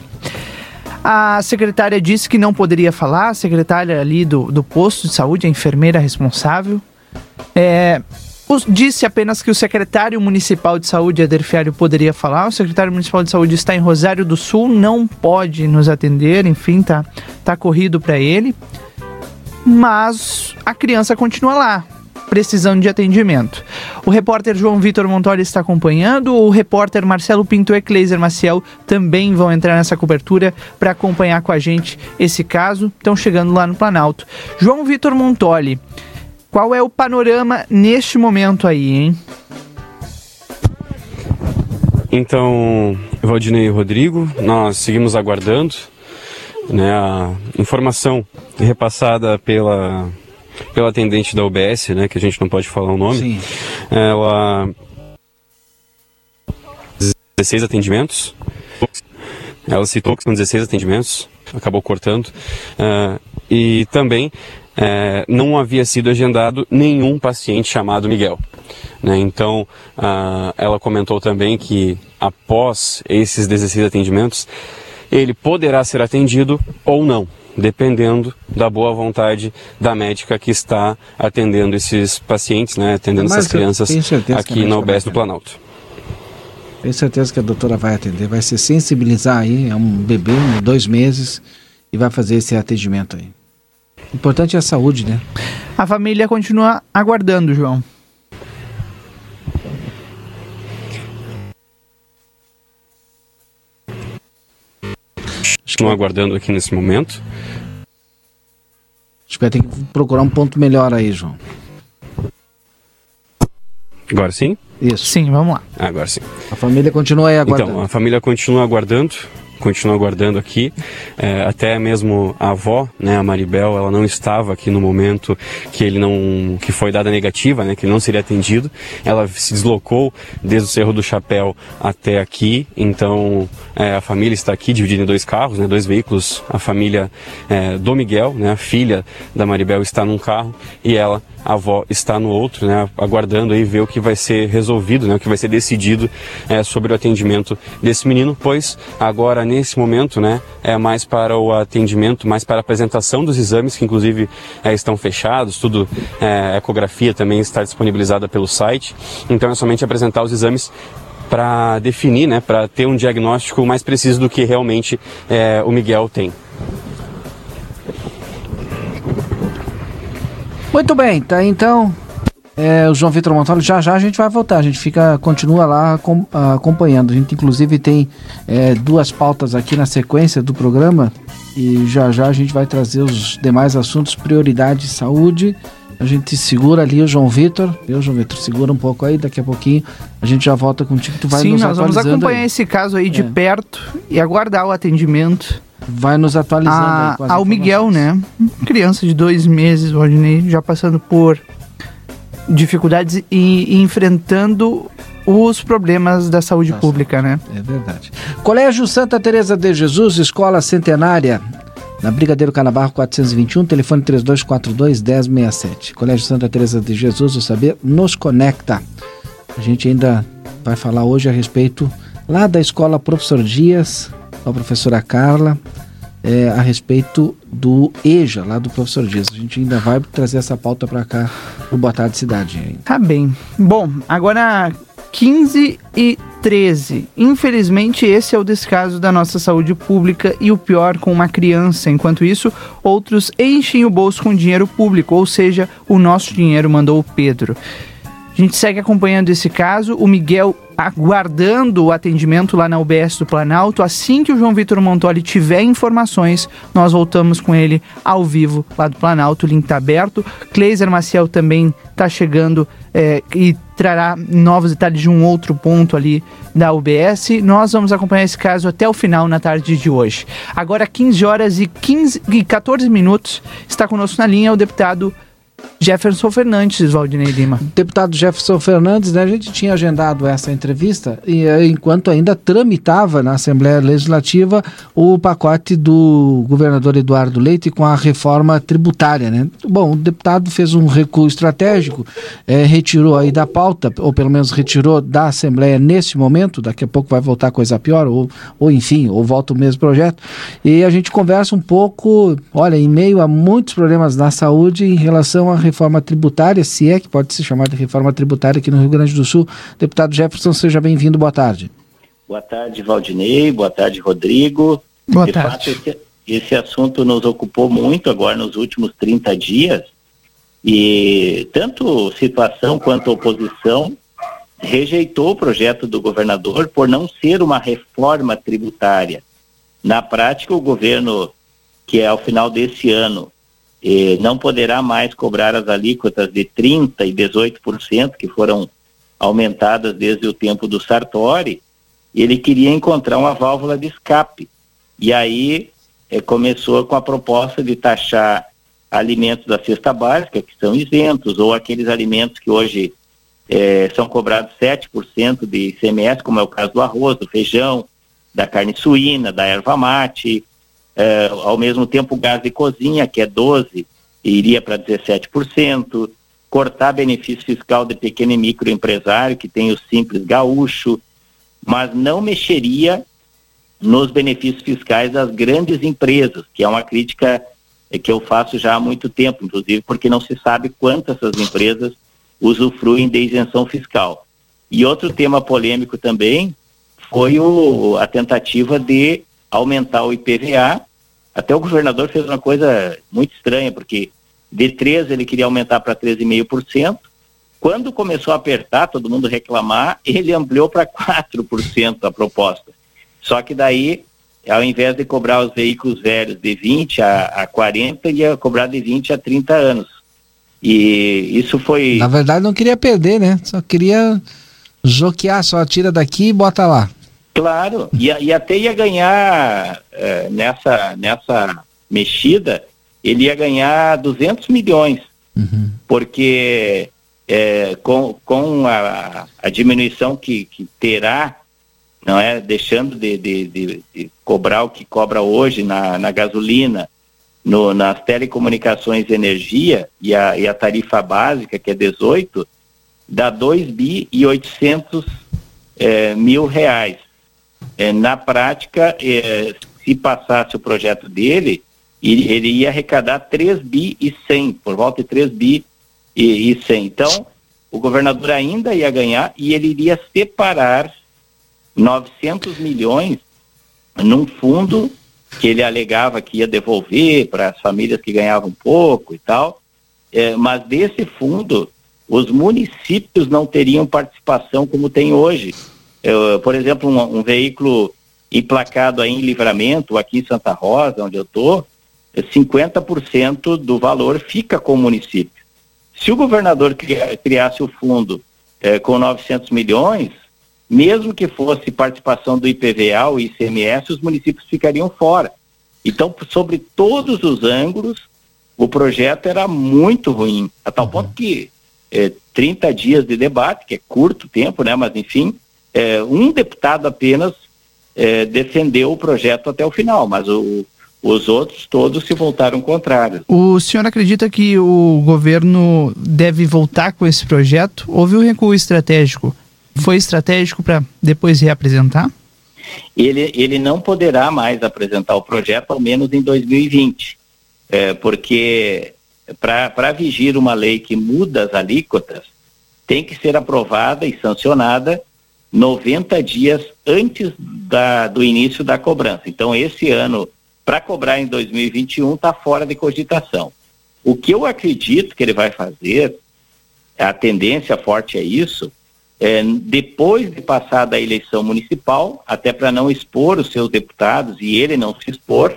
A secretária disse que não poderia falar, a secretária ali do, do posto de saúde, a enfermeira responsável. É, disse apenas que o secretário municipal de saúde, Eder Fiário, poderia falar. O secretário municipal de saúde está em Rosário do Sul, não pode nos atender, enfim, tá, tá corrido para ele. Mas a criança continua lá, precisando de atendimento. O repórter João Vitor Montoli está acompanhando, o repórter Marcelo Pinto e Cleiser Maciel também vão entrar nessa cobertura para acompanhar com a gente esse caso. Estão chegando lá no Planalto. João Vitor Montoli, qual é o panorama neste momento aí, hein? Então, Valdinei e Rodrigo, nós seguimos aguardando né, a informação repassada pela, pela atendente da UBS, né, que a gente não pode falar o nome. Sim. Ela 16 atendimentos. Ela citou que são 16 atendimentos, acabou cortando. Uh, e também é, não havia sido agendado nenhum paciente chamado Miguel. Né? Então, uh, ela comentou também que após esses 16 atendimentos, ele poderá ser atendido ou não, dependendo da boa vontade da médica que está atendendo esses pacientes, né? atendendo Mas essas crianças aqui na UBS do Planalto. Tenho certeza que a doutora vai atender, vai se sensibilizar aí, é um bebê, dois meses, e vai fazer esse atendimento aí. O importante é a saúde, né? A família continua aguardando, João. Estão aguardando aqui nesse momento. Acho que vai ter que procurar um ponto melhor aí, João. Agora sim? Isso. Sim, vamos lá. Agora sim. A família continua aí aguardando. Então, a família continua aguardando continua aguardando aqui. É, até mesmo a avó, né, a Maribel, ela não estava aqui no momento que ele não, que foi dada negativa, né, que ele não seria atendido. Ela se deslocou desde o Cerro do Chapéu até aqui. Então é, a família está aqui dividida em dois carros, né, dois veículos. A família é, do Miguel, né, a filha da Maribel está num carro e ela a avó está no outro, né, aguardando aí ver o que vai ser resolvido, né, o que vai ser decidido é, sobre o atendimento desse menino, pois agora nesse momento, né, é mais para o atendimento, mais para a apresentação dos exames que inclusive é, estão fechados, tudo é, ecografia também está disponibilizada pelo site, então é somente apresentar os exames para definir, né, para ter um diagnóstico mais preciso do que realmente é, o Miguel tem. Muito bem, tá então. É, o João Vitor Montoro, já já a gente vai voltar, a gente fica, continua lá com, acompanhando. A gente inclusive tem é, duas pautas aqui na sequência do programa e já já a gente vai trazer os demais assuntos, prioridade saúde. A gente segura ali o João Vitor, viu, João Vitor? Segura um pouco aí, daqui a pouquinho a gente já volta contigo, tu vai Sim, nos nós vamos acompanhar aí. esse caso aí de é. perto e aguardar o atendimento vai nos atualizando a, aí Ao Miguel, né? Criança de dois meses, Rodney, já passando por dificuldades e, e enfrentando os problemas da saúde Nossa, pública, né? É verdade. Colégio Santa Teresa de Jesus, escola centenária, na Brigadeiro Canabarro 421, telefone 3242 1067. Colégio Santa Teresa de Jesus, o saber nos conecta. A gente ainda vai falar hoje a respeito lá da escola Professor Dias, a professora Carla é, a respeito do EJA, lá do professor Dias. A gente ainda vai trazer essa pauta para cá no Boa Tarde Cidade. Tá bem. Bom, agora 15 e 13. Infelizmente, esse é o descaso da nossa saúde pública e o pior com uma criança. Enquanto isso, outros enchem o bolso com dinheiro público, ou seja, o nosso dinheiro mandou o Pedro. A gente segue acompanhando esse caso. O Miguel aguardando o atendimento lá na UBS do Planalto. Assim que o João Vitor Montoli tiver informações, nós voltamos com ele ao vivo lá do Planalto. O link está aberto. Kleiser Maciel também está chegando é, e trará novos detalhes de um outro ponto ali da UBS. Nós vamos acompanhar esse caso até o final na tarde de hoje. Agora, 15 horas e, 15, e 14 minutos, está conosco na linha o deputado Jefferson Fernandes, Valdinei Lima. Deputado Jefferson Fernandes, né, a gente tinha agendado essa entrevista e eh, enquanto ainda tramitava na Assembleia Legislativa o pacote do governador Eduardo Leite com a reforma tributária, né? Bom, o deputado fez um recuo estratégico, eh, retirou aí da pauta, ou pelo menos retirou da Assembleia nesse momento, daqui a pouco vai voltar coisa pior, ou, ou enfim, ou volta o mesmo projeto, e a gente conversa um pouco, olha, em meio a muitos problemas na saúde em relação à reforma tributária, se é que pode se chamar de reforma tributária aqui no Rio Grande do Sul. Deputado Jefferson, seja bem-vindo, boa tarde. Boa tarde, Valdinei, boa tarde, Rodrigo. Boa de tarde. fato, esse, esse assunto nos ocupou muito agora nos últimos 30 dias e tanto situação quanto oposição rejeitou o projeto do governador por não ser uma reforma tributária. Na prática, o governo, que é ao final desse ano, eh, não poderá mais cobrar as alíquotas de 30% e 18%, que foram aumentadas desde o tempo do Sartori, ele queria encontrar uma válvula de escape. E aí eh, começou com a proposta de taxar alimentos da cesta básica, que são isentos, ou aqueles alimentos que hoje eh, são cobrados 7% de ICMS, como é o caso do arroz, do feijão, da carne suína, da erva mate, eh, ao mesmo tempo o gás de cozinha, que é 12%, iria para 17%, cortar benefício fiscal de pequeno e microempresário, que tem o simples gaúcho, mas não mexeria nos benefícios fiscais das grandes empresas, que é uma crítica que eu faço já há muito tempo, inclusive porque não se sabe quantas essas empresas usufruem de isenção fiscal. E outro tema polêmico também foi o, a tentativa de aumentar o IPVA. Até o governador fez uma coisa muito estranha, porque de 13 ele queria aumentar para 13,5%. Quando começou a apertar, todo mundo reclamar, ele ampliou para 4% a proposta. Só que daí, ao invés de cobrar os veículos velhos de 20 a, a 40, ele ia cobrar de 20 a 30 anos. E isso foi. Na verdade, não queria perder, né? Só queria joquear, só tira daqui e bota lá. Claro, e, e até ia ganhar eh, nessa, nessa mexida, ele ia ganhar 200 milhões, porque eh, com, com a, a diminuição que, que terá, não é, deixando de, de, de- de cobrar o que cobra hoje na, na gasolina, no, nas telecomunicações e energia e a, e a tarifa básica, que é 18, dá 2 bi e 800 eh, mil reais. Eh, na prática, eh, se passasse o projeto dele, ele, ele ia arrecadar 3 bi e 100, por volta de 3 bi e, e 100. Então, o governador ainda ia ganhar e ele iria separar 900 milhões num fundo que ele alegava que ia devolver para as famílias que ganhavam pouco e tal, Eh, mas desse fundo os municípios não teriam participação como tem hoje. Eu, por exemplo, um, um veículo emplacado aí em livramento, aqui em Santa Rosa, onde eu estou, 50% do valor fica com o município. Se o governador cria- criasse o fundo eh, com 900 milhões, mesmo que fosse participação do IPVA ou ICMS, os municípios ficariam fora. Então, sobre todos os ângulos, o projeto era muito ruim, a tal ponto que eh, 30 dias de debate, que é curto tempo, né? Mas enfim, eh, um deputado apenas eh, defendeu o projeto até o final, mas o- os outros todos se voltaram contrários. O senhor acredita que o governo deve voltar com esse projeto? Houve um recuo estratégico. Foi estratégico para depois reapresentar? ele, ele não poderá mais apresentar o projeto, ao menos em 2020, É, porque para vigir uma lei que muda as alíquotas, tem que ser aprovada e sancionada 90 dias antes da, do início da cobrança. Então, esse ano, para cobrar em 2021, está fora de cogitação. O que eu acredito que ele vai fazer, a tendência forte é isso, é, depois de passada a eleição municipal, até para não expor os seus deputados e ele não se expor,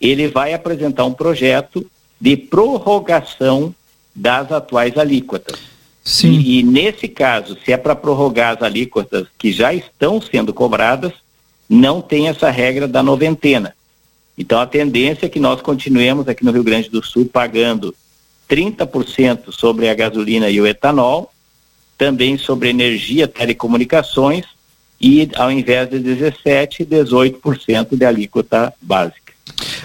ele vai apresentar um projeto de prorrogação das atuais alíquotas. Sim. E, e nesse caso, se é para prorrogar as alíquotas que já estão sendo cobradas, não tem essa regra da noventena. Então a tendência é que nós continuemos aqui no Rio Grande do Sul pagando 30% sobre a gasolina e o etanol, também sobre energia, telecomunicações e ao invés de 17, 18% de alíquota básica.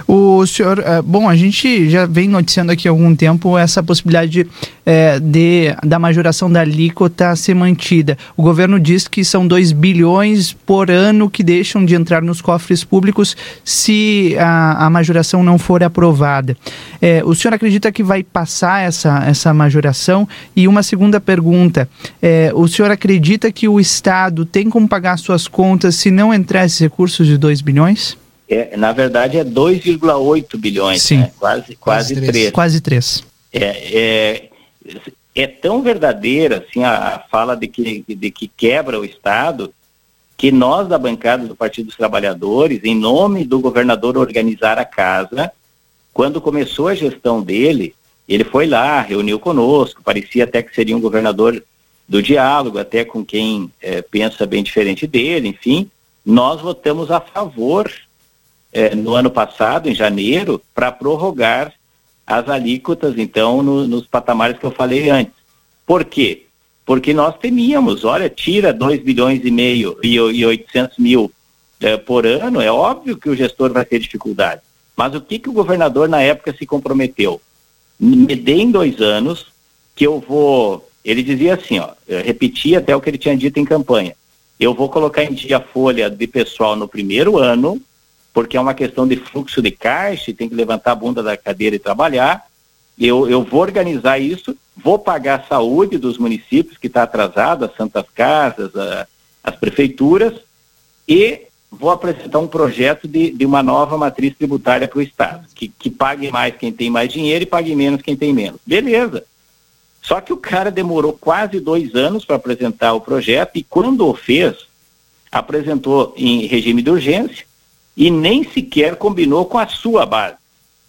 O senhor, é, bom, a gente já vem noticiando aqui há algum tempo essa possibilidade é, de, da majoração da alíquota ser mantida. O governo diz que são 2 bilhões por ano que deixam de entrar nos cofres públicos se a, a majoração não for aprovada. É, o senhor acredita que vai passar essa, essa majoração? E uma segunda pergunta: é, o senhor acredita que o Estado tem como pagar suas contas se não entrar esses recursos de 2 bilhões? É, na verdade é 2,8 bilhões, Sim. Né? quase quase 3. Quase 3. É, é, é tão verdadeira assim a, a fala de que, de que quebra o Estado que nós da bancada do Partido dos Trabalhadores, em nome do governador organizar a casa, quando começou a gestão dele, ele foi lá, reuniu conosco, parecia até que seria um governador do diálogo, até com quem é, pensa bem diferente dele, enfim, nós votamos a favor eh, no ano passado, em janeiro, para prorrogar as alíquotas, então, no, nos patamares que eu falei antes. Por quê? Porque nós temíamos, olha, tira 2 bilhões e meio e, e 800 mil eh, por ano, é óbvio que o gestor vai ter dificuldade. Mas o que, que o governador na época se comprometeu? Me dê em dois anos que eu vou. Ele dizia assim, ó, repetia até o que ele tinha dito em campanha. Eu vou colocar em dia a folha de pessoal no primeiro ano, porque é uma questão de fluxo de caixa, tem que levantar a bunda da cadeira e trabalhar. Eu, eu vou organizar isso, vou pagar a saúde dos municípios que está atrasado, as santas casas, a, as prefeituras, e vou apresentar um projeto de, de uma nova matriz tributária para o Estado, que, que pague mais quem tem mais dinheiro e pague menos quem tem menos. Beleza. Só que o cara demorou quase dois anos para apresentar o projeto e quando o fez, apresentou em regime de urgência e nem sequer combinou com a sua base.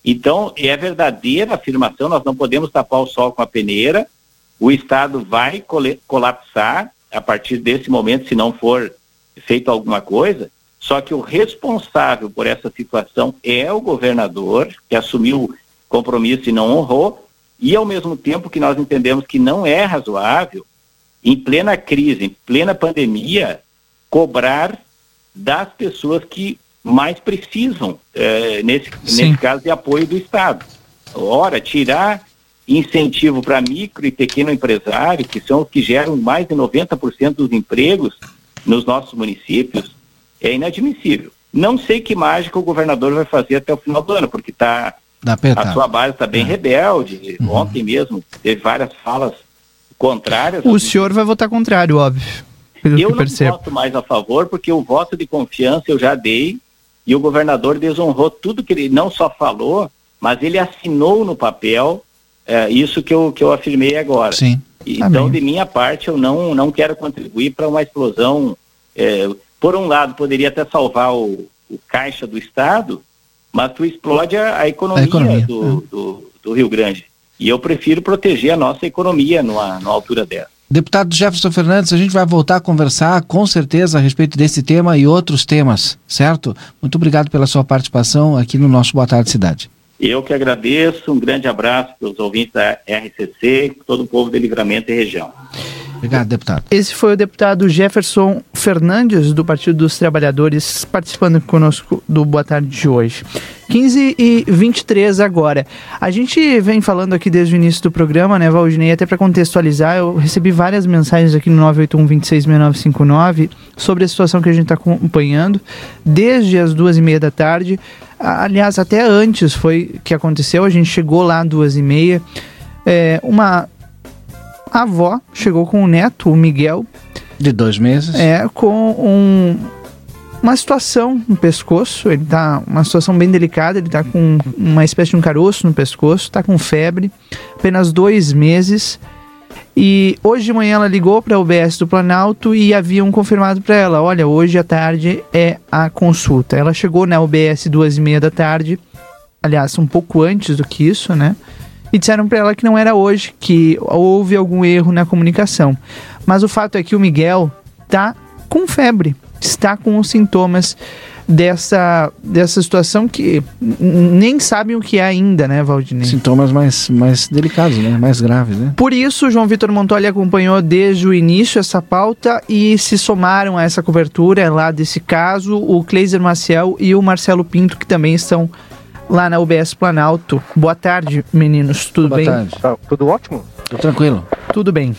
Então, é verdadeira afirmação, nós não podemos tapar o sol com a peneira, o Estado vai colapsar a partir desse momento, se não for feito alguma coisa, só que o responsável por essa situação é o governador, que assumiu compromisso e não honrou, e ao mesmo tempo que nós entendemos que não é razoável, em plena crise, em plena pandemia, cobrar das pessoas que mais precisam, eh, nesse, nesse caso, de apoio do Estado. Ora, tirar incentivo para micro e pequeno empresário, que são os que geram mais de 90% dos empregos nos nossos municípios, é inadmissível. Não sei que mágica o governador vai fazer até o final do ano, porque tá, a sua base está bem é. rebelde. Uhum. Ontem mesmo teve várias falas contrárias. O senhor vai votar contrário, óbvio. Eu não percebo. voto mais a favor, porque o voto de confiança eu já dei e o governador desonrou tudo que ele não só falou, mas ele assinou no papel é, isso que eu, que eu afirmei agora. Sim. Então, Amém. de minha parte, eu não, não quero contribuir para uma explosão. É, por um lado, poderia até salvar o, o caixa do Estado, mas tu explode a, a economia, a economia do, é. do, do, Rio Grande. E eu prefiro proteger a nossa economia numa, numa altura dessa. Deputado Jefferson Fernandes, a gente vai voltar a conversar com certeza a respeito desse tema e outros temas, certo? Muito obrigado pela sua participação aqui no nosso Boa Tarde Cidade. Eu que agradeço, um grande abraço para os ouvintes da RCC, todo o povo de Livramento e região. Obrigado, deputado. Esse foi o deputado Jefferson Fernandes, do Partido dos Trabalhadores, participando conosco do Boa Tarde de hoje. 15 e 23 agora. A gente vem falando aqui desde o início do programa, né, Valdinei, até para contextualizar, eu recebi várias mensagens aqui no 981 266959 sobre a situação que a gente está acompanhando, desde as duas e meia da tarde. Aliás, até antes foi que aconteceu, a gente chegou lá às duas e meia. É, uma a avó chegou com o neto, o Miguel. De dois meses? É, com um, uma situação no pescoço. Ele tá uma situação bem delicada. Ele tá com uma espécie de um caroço no pescoço, tá com febre, apenas dois meses. E hoje de manhã ela ligou para a UBS do Planalto e haviam confirmado para ela: olha, hoje à tarde é a consulta. Ela chegou na UBS duas e meia da tarde, aliás, um pouco antes do que isso, né? E disseram para ela que não era hoje, que houve algum erro na comunicação. Mas o fato é que o Miguel tá com febre, está com os sintomas dessa, dessa situação que nem sabem o que é ainda, né, Valdinei? Sintomas mais, mais delicados, né? Mais graves, né? Por isso, João Vitor Montoli acompanhou desde o início essa pauta e se somaram a essa cobertura lá desse caso o Cleiser Maciel e o Marcelo Pinto, que também estão lá na UBS Planalto. Boa tarde, meninos. Tudo Boa bem? tarde. tudo ótimo? Tô tranquilo. Tudo bem.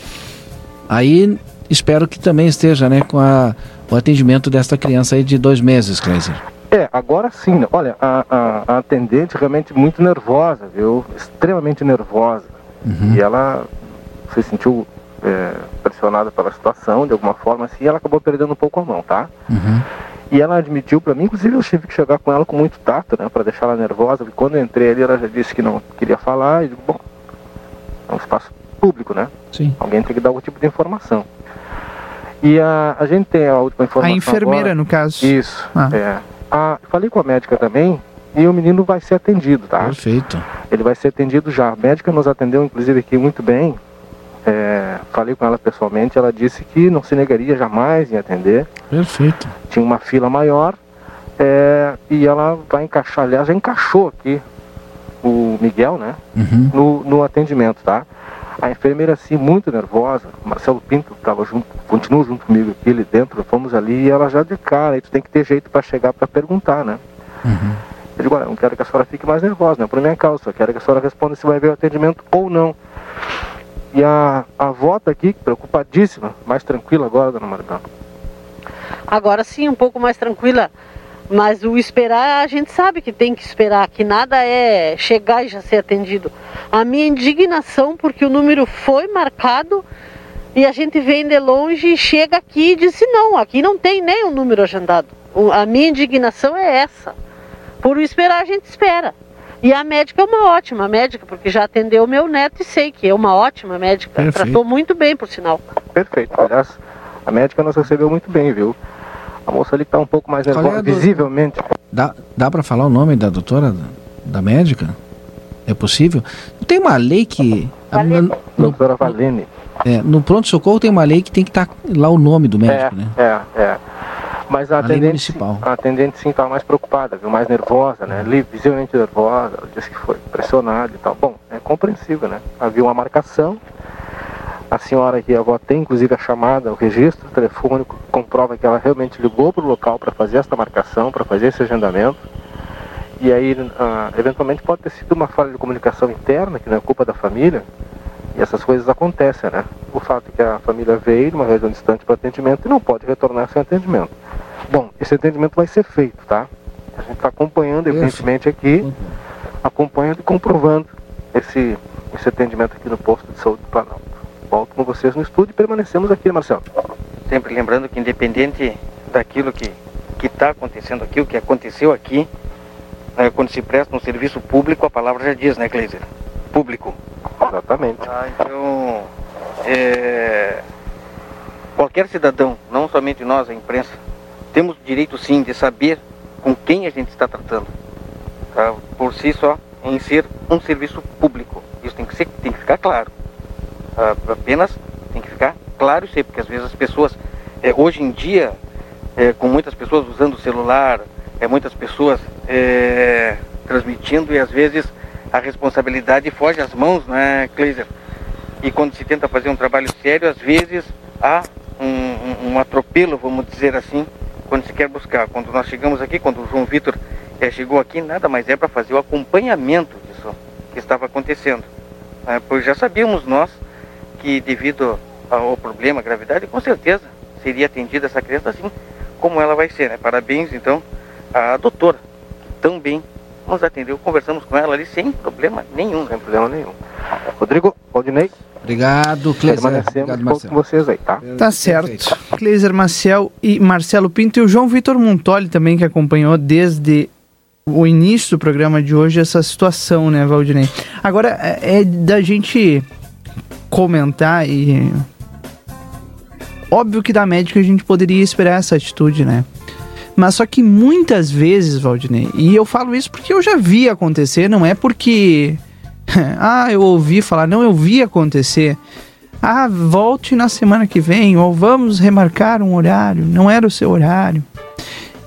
Aí espero que também esteja, né, com a, o atendimento desta criança aí de dois meses, Kleiser. É, agora sim. Olha, a, a, a atendente realmente muito nervosa, viu? Extremamente nervosa. E ela se sentiu é, pressionada pela situação, de alguma forma, assim, e ela acabou perdendo um pouco a mão, tá? E ela admitiu pra mim, inclusive eu tive que chegar com ela com muito tato, né, Pra deixar ela nervosa, porque quando eu entrei ali ela já disse que não queria falar, e digo, bom, é um espaço público, né? Sim. Alguém tem que dar algum tipo de informação. E a, a gente tem a última A informação enfermeira, agora. no caso. Isso, Ah. é. A, falei com a médica também, e o menino vai ser atendido, tá? Perfeito. Ele vai ser atendido já. A médica nos atendeu, inclusive, aqui muito bem. É, falei com ela pessoalmente, ela disse que não se negaria jamais em atender. Perfeito. Tinha uma fila maior é, e ela vai encaixar, aliás, já encaixou aqui o Miguel, né? Uhum. No, no atendimento, tá? A enfermeira, assim, muito nervosa, Marcelo Pinto estava junto, continua junto comigo aqui ali dentro, fomos ali e ela já de cara, aí tu tem que ter jeito para chegar para perguntar, né? Eu digo, olha, não quero que a senhora fique mais nervosa, não é por minha causa, só quero que a senhora responda se vai ver o atendimento ou não. E a, a avó tá aqui, preocupadíssima, mais tranquila agora, dona Maridão. Agora sim, um pouco mais tranquila. Mas o esperar, a gente sabe que tem que esperar, que nada é chegar e já ser atendido. A minha indignação, porque o número foi marcado e a gente vem de longe e chega aqui e diz: não, aqui não tem nem o número agendado. A minha indignação é essa. Por esperar, a gente espera. E a médica é uma ótima médica, porque já atendeu o meu neto e sei que é uma ótima médica. Perfeito. Tratou muito bem, por sinal. Perfeito, aliás, a médica nos recebeu muito bem, viu? A moça ali que tá um pouco mais é nervosa, a do- visivelmente. Dá, dá para falar o nome da doutora, da, médica? É possível? Não tem uma lei que... a- no, no, Doutora Valene. é, no pronto-socorro tem uma lei que tem que estar lá o nome do médico, né? É, é. Mas a atendente, municipal. a atendente sim estava mais preocupada, viu? Mais nervosa, né? Visivelmente nervosa, ela disse que foi pressionada e tal. Bom, é compreensível, né? Havia uma marcação, a senhora aqui, a avó, tem inclusive a chamada, o registro telefônico, que comprova que ela realmente ligou para o local para fazer essa marcação, para fazer esse agendamento. E aí, ah, eventualmente, pode ter sido uma falha de comunicação interna, que não é culpa da família, e essas coisas acontecem, né? O fato é que a família veio de uma região distante para atendimento e não pode retornar sem atendimento. Bom, esse atendimento vai ser feito, tá? A gente está acompanhando, evidentemente, aqui, acompanhando e comprovando esse, esse atendimento aqui no posto de saúde do Planalto. Volto com vocês no estúdio e permanecemos aqui, Marcelo. Sempre lembrando que independente daquilo que está acontecendo aqui, o que aconteceu aqui, eh, quando se presta um serviço público, a palavra já diz, né, Kleiser? Público. Exatamente. Ah, então, é, qualquer cidadão, não somente nós, a imprensa, temos direito sim de saber com quem a gente está tratando. tá? Por si só, em ser um serviço público. Isso tem que, ser, tem que ficar claro. Ah, apenas tem que ficar claro isso aí, porque às vezes as pessoas, eh, hoje em dia, eh, com muitas pessoas usando o celular, eh, muitas pessoas eh, transmitindo e às vezes a responsabilidade foge às mãos, né, Kleiser? E quando se tenta fazer um trabalho sério, às vezes há um, um- um atropelo, vamos dizer assim, quando se quer buscar. Quando nós chegamos aqui, quando o João Vitor eh, chegou aqui, nada mais é para fazer o acompanhamento disso que estava acontecendo. Eh, pois já sabíamos nós que devido ao problema, à gravidade, com certeza seria atendida essa criança assim como ela vai ser, né? Parabéns, então, à doutora, que tão bem nos atendeu. Conversamos com ela ali sem problema nenhum. Sem problema nenhum. Rodrigo, Valdinei. Obrigado, Cleiser. Obrigado, com Marcelo. vocês aí, tá? Tá certo. Cleiser Maciel e Marcelo Pinto e o João Vitor Montoli também, que acompanhou desde o início do programa de hoje essa situação, né, Valdinei? Agora, é é da gente comentar e. Óbvio que da médica a gente poderia esperar essa atitude, né? Mas só que muitas vezes, Valdinei, e eu falo isso porque eu já vi acontecer, não é porque. ah, eu ouvi falar, não, eu vi acontecer. Ah, volte na semana que vem, ou vamos remarcar um horário, não era o seu horário.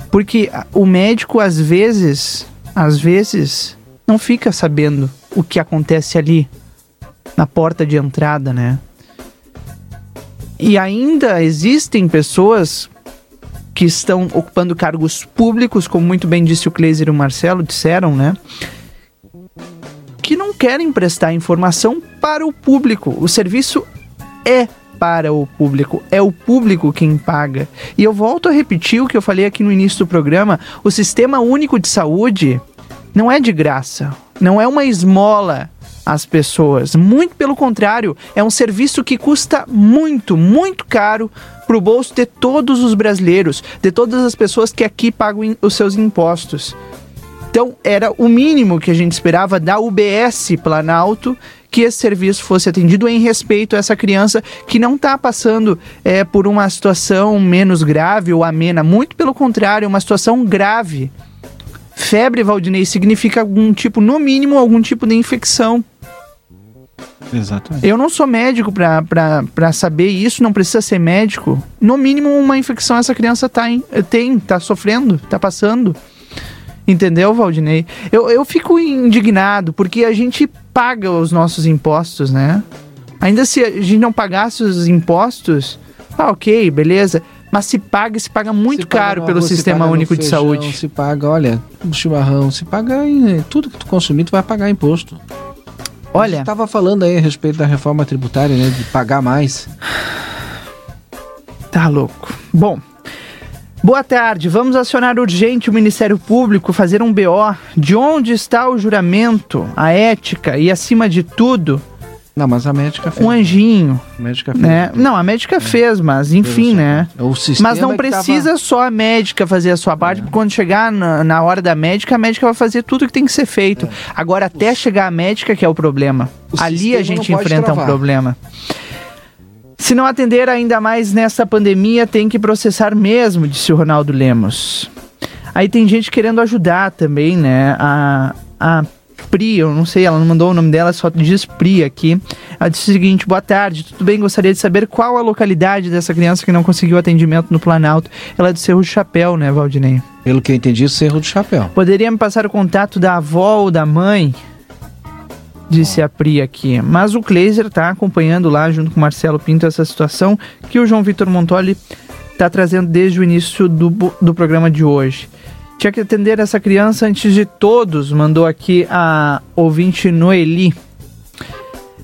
Porque o médico, às vezes, às vezes, não fica sabendo o que acontece ali na porta de entrada, né? E ainda existem pessoas que estão ocupando cargos públicos, como muito bem disse o Kleiser e o Marcelo, disseram, né? Que não querem prestar informação para o público. O serviço é para o público, é o público quem paga. E eu volto a repetir o que eu falei aqui no início do programa: o Sistema Único de Saúde não é de graça, não é uma esmola às pessoas. Muito pelo contrário, é um serviço que custa muito, muito caro para o bolso de todos os brasileiros, de todas as pessoas que aqui pagam os seus impostos. Então, era o mínimo que a gente esperava da UBS Planalto que esse serviço fosse atendido em respeito a essa criança que não está passando é, por uma situação menos grave ou amena. Muito pelo contrário, é uma situação grave. Febre, Valdinei, significa algum tipo, no mínimo, algum tipo de infecção. Exatamente. Eu não sou médico pra saber isso, não precisa ser médico. No mínimo, uma infecção essa criança tá em, tem, tá sofrendo, tá passando. Entendeu, Valdinei? Eu, eu fico indignado, porque a gente paga os nossos impostos, né? Ainda se a gente não pagasse os impostos, ah, ok, beleza. Mas se paga, se paga muito Se paga caro no pelo arroz, Sistema paga Único de feijão, Saúde. Se paga, olha, no chimarrão, se paga em tudo que tu consumir, tu vai pagar imposto. Olha. Estava falando aí a respeito da reforma tributária, né? De pagar mais. Tá louco. Bom, boa tarde. Vamos acionar urgente o Ministério Público, fazer um BO. De onde está o juramento, a ética e, acima de tudo, Não, mas a médica fez. um anjinho? A médica fez. Né? Não, a médica fez, mas enfim, né? É o sistema Mas não precisa tava- só a médica fazer a sua parte, porque quando chegar na, na hora da médica, a médica vai fazer tudo que tem que ser feito. Agora, até chegar a médica que é o problema. O Ali a gente enfrenta um travar. problema. Se não atender ainda mais nessa pandemia, tem que processar mesmo, disse o Ronaldo Lemos. Aí tem gente querendo ajudar também, né? A, a Pri, eu não sei, ela não mandou o nome dela, só diz Pri aqui. Ela disse o seguinte: boa tarde, tudo bem? Gostaria de saber qual a localidade dessa criança que não conseguiu atendimento no Planalto. Ela é do Cerro do Chapéu, né, Valdinei? Pelo que eu entendi, o Cerro do Chapéu. Poderia me passar o contato da avó ou da mãe? Disse a Pri aqui. Mas o Kleiser tá acompanhando lá, junto com o Marcelo Pinto, essa situação que o João Vitor Montoli tá trazendo desde o início do, do programa de hoje. Tinha que atender essa criança antes de todos, mandou aqui a ouvinte Noeli.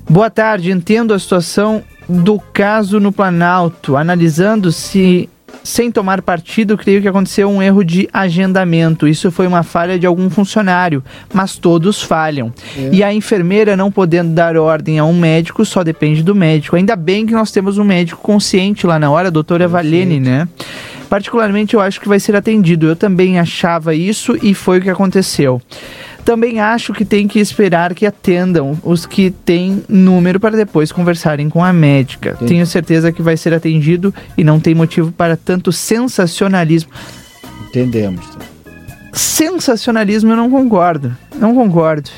Boa tarde, entendo a situação do caso no Planalto. Analisando se, sem tomar partido, creio que aconteceu um erro de agendamento. Isso foi uma falha de algum funcionário, mas todos falham. E a enfermeira não podendo dar ordem a um médico só depende do médico. Ainda bem que nós temos um médico consciente lá na hora, a doutora Valene, né? Particularmente eu acho que vai ser atendido. Eu também achava isso e foi o que aconteceu. Também acho que tem que esperar que atendam os que têm número para depois conversarem com a médica. Tenho certeza que vai ser atendido e não tem motivo para tanto sensacionalismo. Entendemos. Sensacionalismo eu não concordo. Não concordo.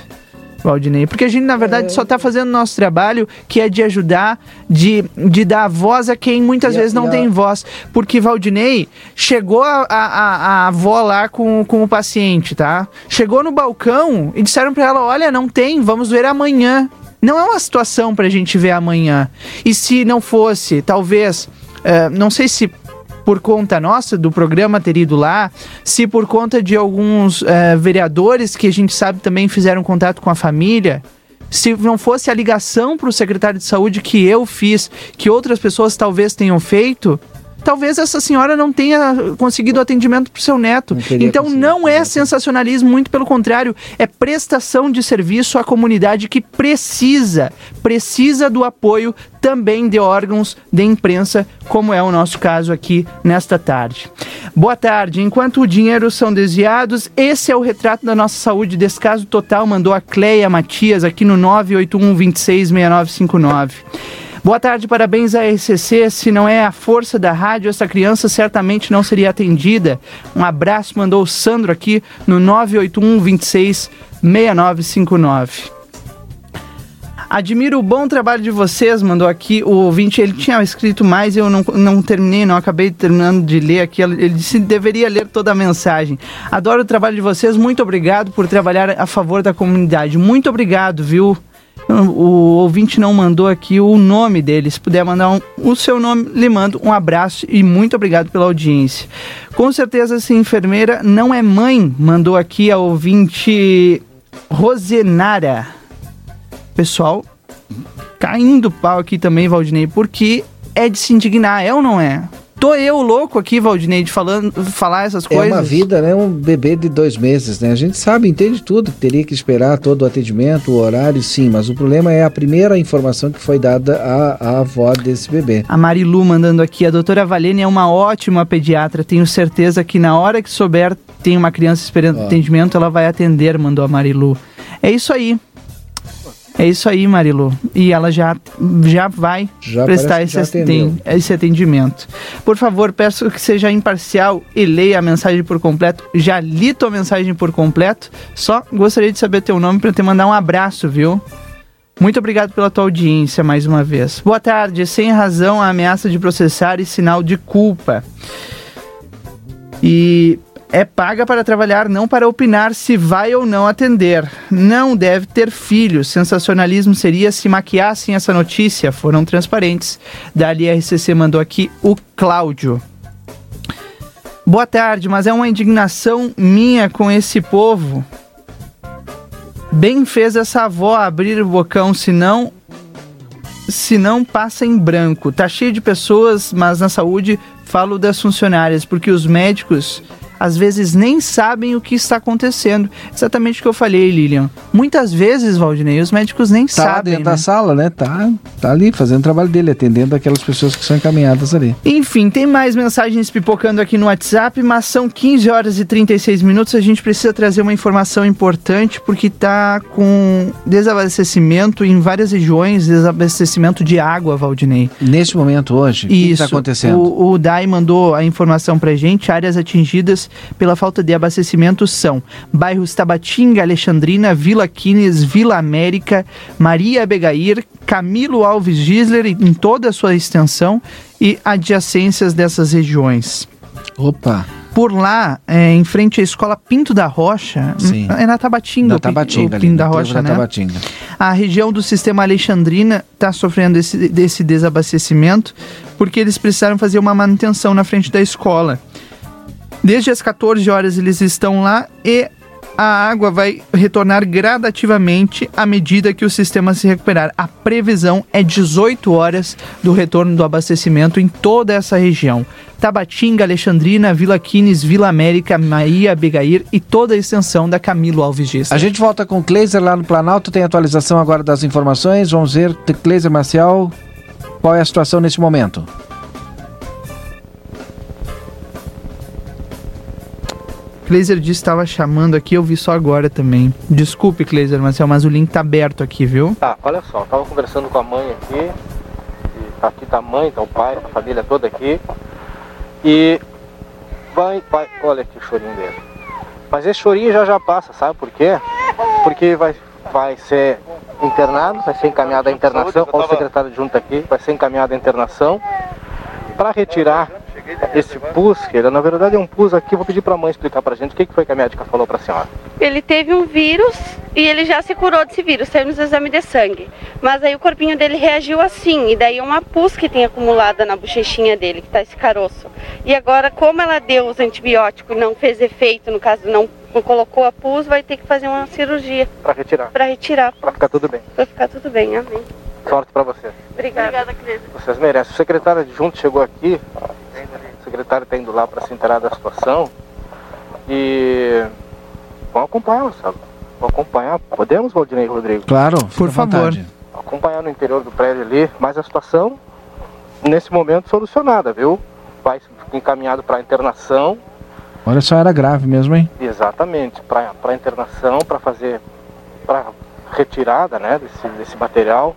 Valdinei, porque a gente na verdade só está fazendo nosso trabalho, que é de ajudar, de, de dar voz a quem muitas E a- vezes não a- tem voz. Porque Valdinei chegou a, a, a- a avó lá com, com o paciente, tá? Chegou no balcão e disseram para ela: olha, não tem, vamos ver amanhã. Não é uma situação pra gente ver amanhã. E se não fosse, talvez, eh, não sei se por conta nossa do programa ter ido lá, se por conta de alguns eh, vereadores que a gente sabe também fizeram contato com a família, se não fosse a ligação para o secretário de saúde que eu fiz, que outras pessoas talvez tenham feito, talvez essa senhora não tenha conseguido atendimento para o seu neto. teria Então não é sensacionalismo, muito pelo contrário, é prestação de serviço à comunidade que precisa, precisa do apoio também de órgãos de imprensa, como é o nosso caso aqui nesta tarde. Boa tarde. Enquanto o dinheiro são desviados, esse é o retrato da nossa saúde. Descaso total mandou a Cleia Matias aqui no 981 26 6959. Boa tarde, parabéns à RCC. Se não é a força da rádio, essa criança certamente não seria atendida. Um abraço, mandou o Sandro aqui no 981 26 6959. Admiro o bom trabalho de vocês, mandou aqui o ouvinte. Ele tinha escrito mais, eu não, não terminei, não acabei terminando de ler aqui. Ele disse deveria ler toda a mensagem. Adoro o trabalho de vocês, muito obrigado por trabalhar a favor da comunidade. Muito obrigado, viu? O ouvinte não mandou aqui o nome dele. Se puder mandar um, o seu nome, lhe mando um abraço e muito obrigado pela audiência. Com certeza, essa enfermeira não é mãe, mandou aqui a ouvinte Rosenara. Pessoal, caindo pau aqui também, Valdinei, porque é de se indignar, é ou não é? Tô eu louco aqui, Valdinei, de falando, falar essas coisas. É uma vida, né? Um bebê de dois meses, né? A gente sabe, entende tudo, que teria que esperar todo o atendimento, o horário, sim, mas o problema é a primeira informação que foi dada à, à avó desse bebê. A Marilu mandando aqui, a doutora Valene é uma ótima pediatra, tenho certeza que na hora que souber tem uma criança esperando Ó. atendimento, ela vai atender, mandou a Marilu. É isso aí. É isso aí, Marilu. E ela já, já vai Já prestar esse, esse atendimento. Por favor, peço que seja imparcial e leia a mensagem por completo. Já li tua mensagem por completo. Só gostaria de saber teu nome para te mandar um abraço, viu? Muito obrigado pela tua audiência mais uma vez. Boa tarde. Sem razão, a ameaça de processar e sinal de culpa. E é paga para trabalhar, não para opinar se vai ou não atender. Não deve ter filhos. Sensacionalismo seria se maquiassem essa notícia. Foram transparentes. Dali RCC mandou aqui o Cláudio. Boa tarde, mas é uma indignação minha com esse povo. Bem fez essa avó abrir o bocão, senão se não passa em branco. Tá cheio de pessoas, mas na saúde falo das funcionárias, porque os médicos às vezes nem sabem o que está acontecendo. Exatamente o que eu falei, Lilian. Muitas vezes, Valdinei, os médicos nem Tá sabem. dentro né? da sala, né? Tá, tá ali fazendo o trabalho dele, atendendo aquelas pessoas que são encaminhadas ali. Enfim, tem mais mensagens pipocando aqui no WhatsApp, mas são 15 horas e 36 minutos. A gente precisa trazer uma informação importante porque tá com desabastecimento em várias regiões, desabastecimento de água, Valdinei. Neste momento hoje, o que está acontecendo? O, o DAI mandou a informação pra gente. Áreas atingidas pela falta de abastecimento são bairros Tabatinga, Alexandrina, Vila Quines, Vila América, Maria Begair, Camilo Alves Gisler, em toda a sua extensão e adjacências dessas regiões. Opa! Por lá, é, em frente à escola Pinto da Rocha, Sim. é na Tabatinga, Da Pi- Tabatinga o ali, Pinto da na Rocha, da né? Tabatinga. A região do sistema Alexandrina está sofrendo esse, desse desabastecimento porque eles precisaram fazer uma manutenção na frente da escola. Desde as 14 horas eles estão lá e a água vai retornar gradativamente à medida que o sistema se recuperar. A previsão é 18 horas do retorno do abastecimento em toda essa região. Tabatinga, Alexandrina, Vila Quines, Vila América, Maria Begair e toda a extensão da Camilo Alves Dias. A gente volta com o Kleiser lá no Planalto, tem atualização agora das informações. Vamos ver, Kleiser Marcial, qual é a situação nesse momento? Kleiser disse que estava chamando aqui, eu vi só agora também. Desculpe, Kleiser Marcel, mas o link tá aberto aqui, viu? Tá, olha só, eu tava conversando com a mãe aqui, e tá aqui tá a mãe, tá o pai, a família toda aqui. E vai, vai, olha aqui o chorinho dele. Mas esse chorinho já já passa, sabe por quê? Porque vai, vai ser internado, vai ser encaminhado à internação, olha o secretário junto aqui, vai ser encaminhado à internação para retirar esse pus, que ele, na verdade é um pus aqui, vou pedir pra mãe explicar pra gente o que, foi que a médica falou pra senhora. Ele teve um vírus e ele já se curou desse vírus, temos exame de sangue. Mas aí o corpinho dele reagiu assim, e daí uma pus que tem acumulada na bochechinha dele, que tá esse caroço. E agora, como ela deu os antibióticos e não fez efeito, no caso não colocou a pus, vai ter que fazer uma cirurgia Pra retirar, para retirar, pra ficar tudo bem. para ficar tudo bem. Amém. Sorte pra você. Obrigada. Obrigada, Cris. Vocês merecem. O secretário adjunto chegou aqui, o secretário está indo lá para se inteirar da situação e vão acompanhar, sabe? Vão acompanhar. Podemos, Valdinei e Rodrigo? Claro, por favor. Acompanhar no interior do prédio ali, mas a situação, nesse momento, solucionada, viu? Vai encaminhado para internação, Olha só, era grave mesmo, hein? exatamente, para internação, para fazer, para retirada, né, desse, desse material,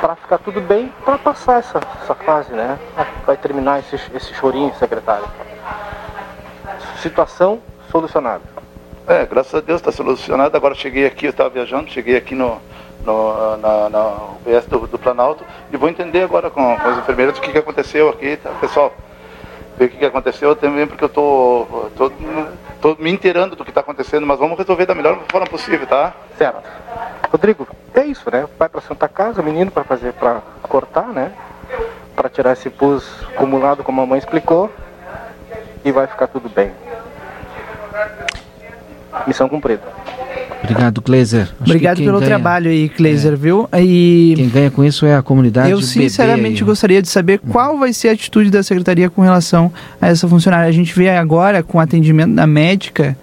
para ficar tudo bem, para passar essa, essa fase, né? Vai terminar esse, esse chorinho, secretário. Situação solucionada. É, graças a Deus está solucionado. Agora cheguei aqui, eu estava viajando, cheguei aqui no, no, na, na UBS do, do, Planalto e vou entender agora com, com as enfermeiras o que, que aconteceu aqui, tá? pessoal. Ver o que, que aconteceu também, porque eu tô, tô me inteirando do que está acontecendo, mas vamos resolver da melhor forma possível, tá? Certo. Rodrigo, é isso, né? Vai para Santa Casa, o menino para fazer, para cortar, né? Para tirar esse pus acumulado, como a mãe explicou, e vai ficar tudo bem. Missão cumprida. Obrigado, Kleiser. Obrigado pelo ganha, trabalho aí, Kleiser, é, viu? E quem ganha com isso é a comunidade. Eu sinceramente gostaria de saber qual vai ser a atitude da secretaria com relação a essa funcionária. A gente vê agora com o atendimento da médica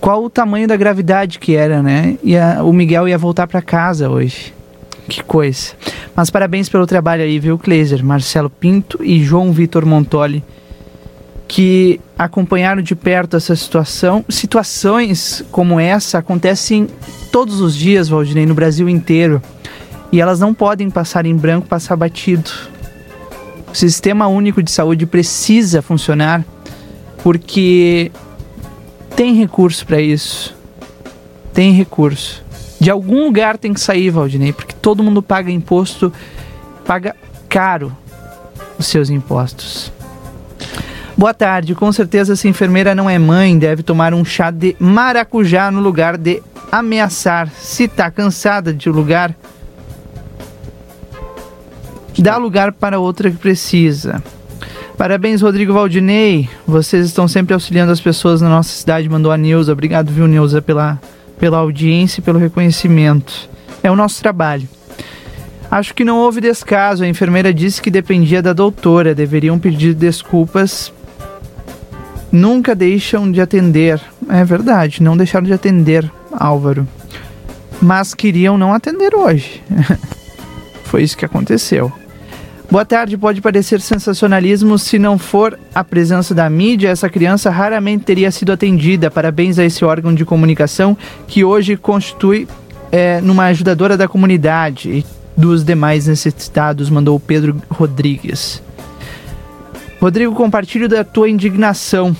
qual o tamanho da gravidade que era, né? E a, o Miguel ia voltar para casa hoje. Que coisa. Mas parabéns pelo trabalho aí, viu, Kleiser, Marcelo Pinto e João Vitor Montoli que acompanharam de perto essa situação. Situações como essa acontecem todos os dias, Valdinei, no Brasil inteiro. E elas não podem passar em branco, passar batido. O Sistema Único de Saúde precisa funcionar porque tem recurso para isso. Tem recurso. De algum lugar tem que sair, Valdinei, porque todo mundo paga imposto, paga caro os seus impostos. Boa tarde. Com certeza, essa enfermeira não é mãe, deve tomar um chá de maracujá no lugar de ameaçar. Se tá cansada de lugar, dá lugar para outra que precisa. Parabéns, Rodrigo Valdinei. Vocês estão sempre auxiliando as pessoas na nossa cidade, mandou a Neuza. Obrigado, viu, Neuza, pela, pela audiência e pelo reconhecimento. É o nosso trabalho. Acho que não houve descaso. A enfermeira disse que dependia da doutora. Deveriam pedir desculpas nunca deixam de atender. É verdade, não deixaram de atender, Álvaro. Mas queriam não atender hoje. Foi isso que aconteceu. Boa tarde, pode parecer sensacionalismo se não for a presença da mídia, essa criança raramente teria sido atendida. Parabéns a esse órgão de comunicação que hoje constitui é, numa ajudadora da comunidade e dos demais necessitados, mandou Pedro Rodrigues. Rodrigo, compartilho da tua indignação.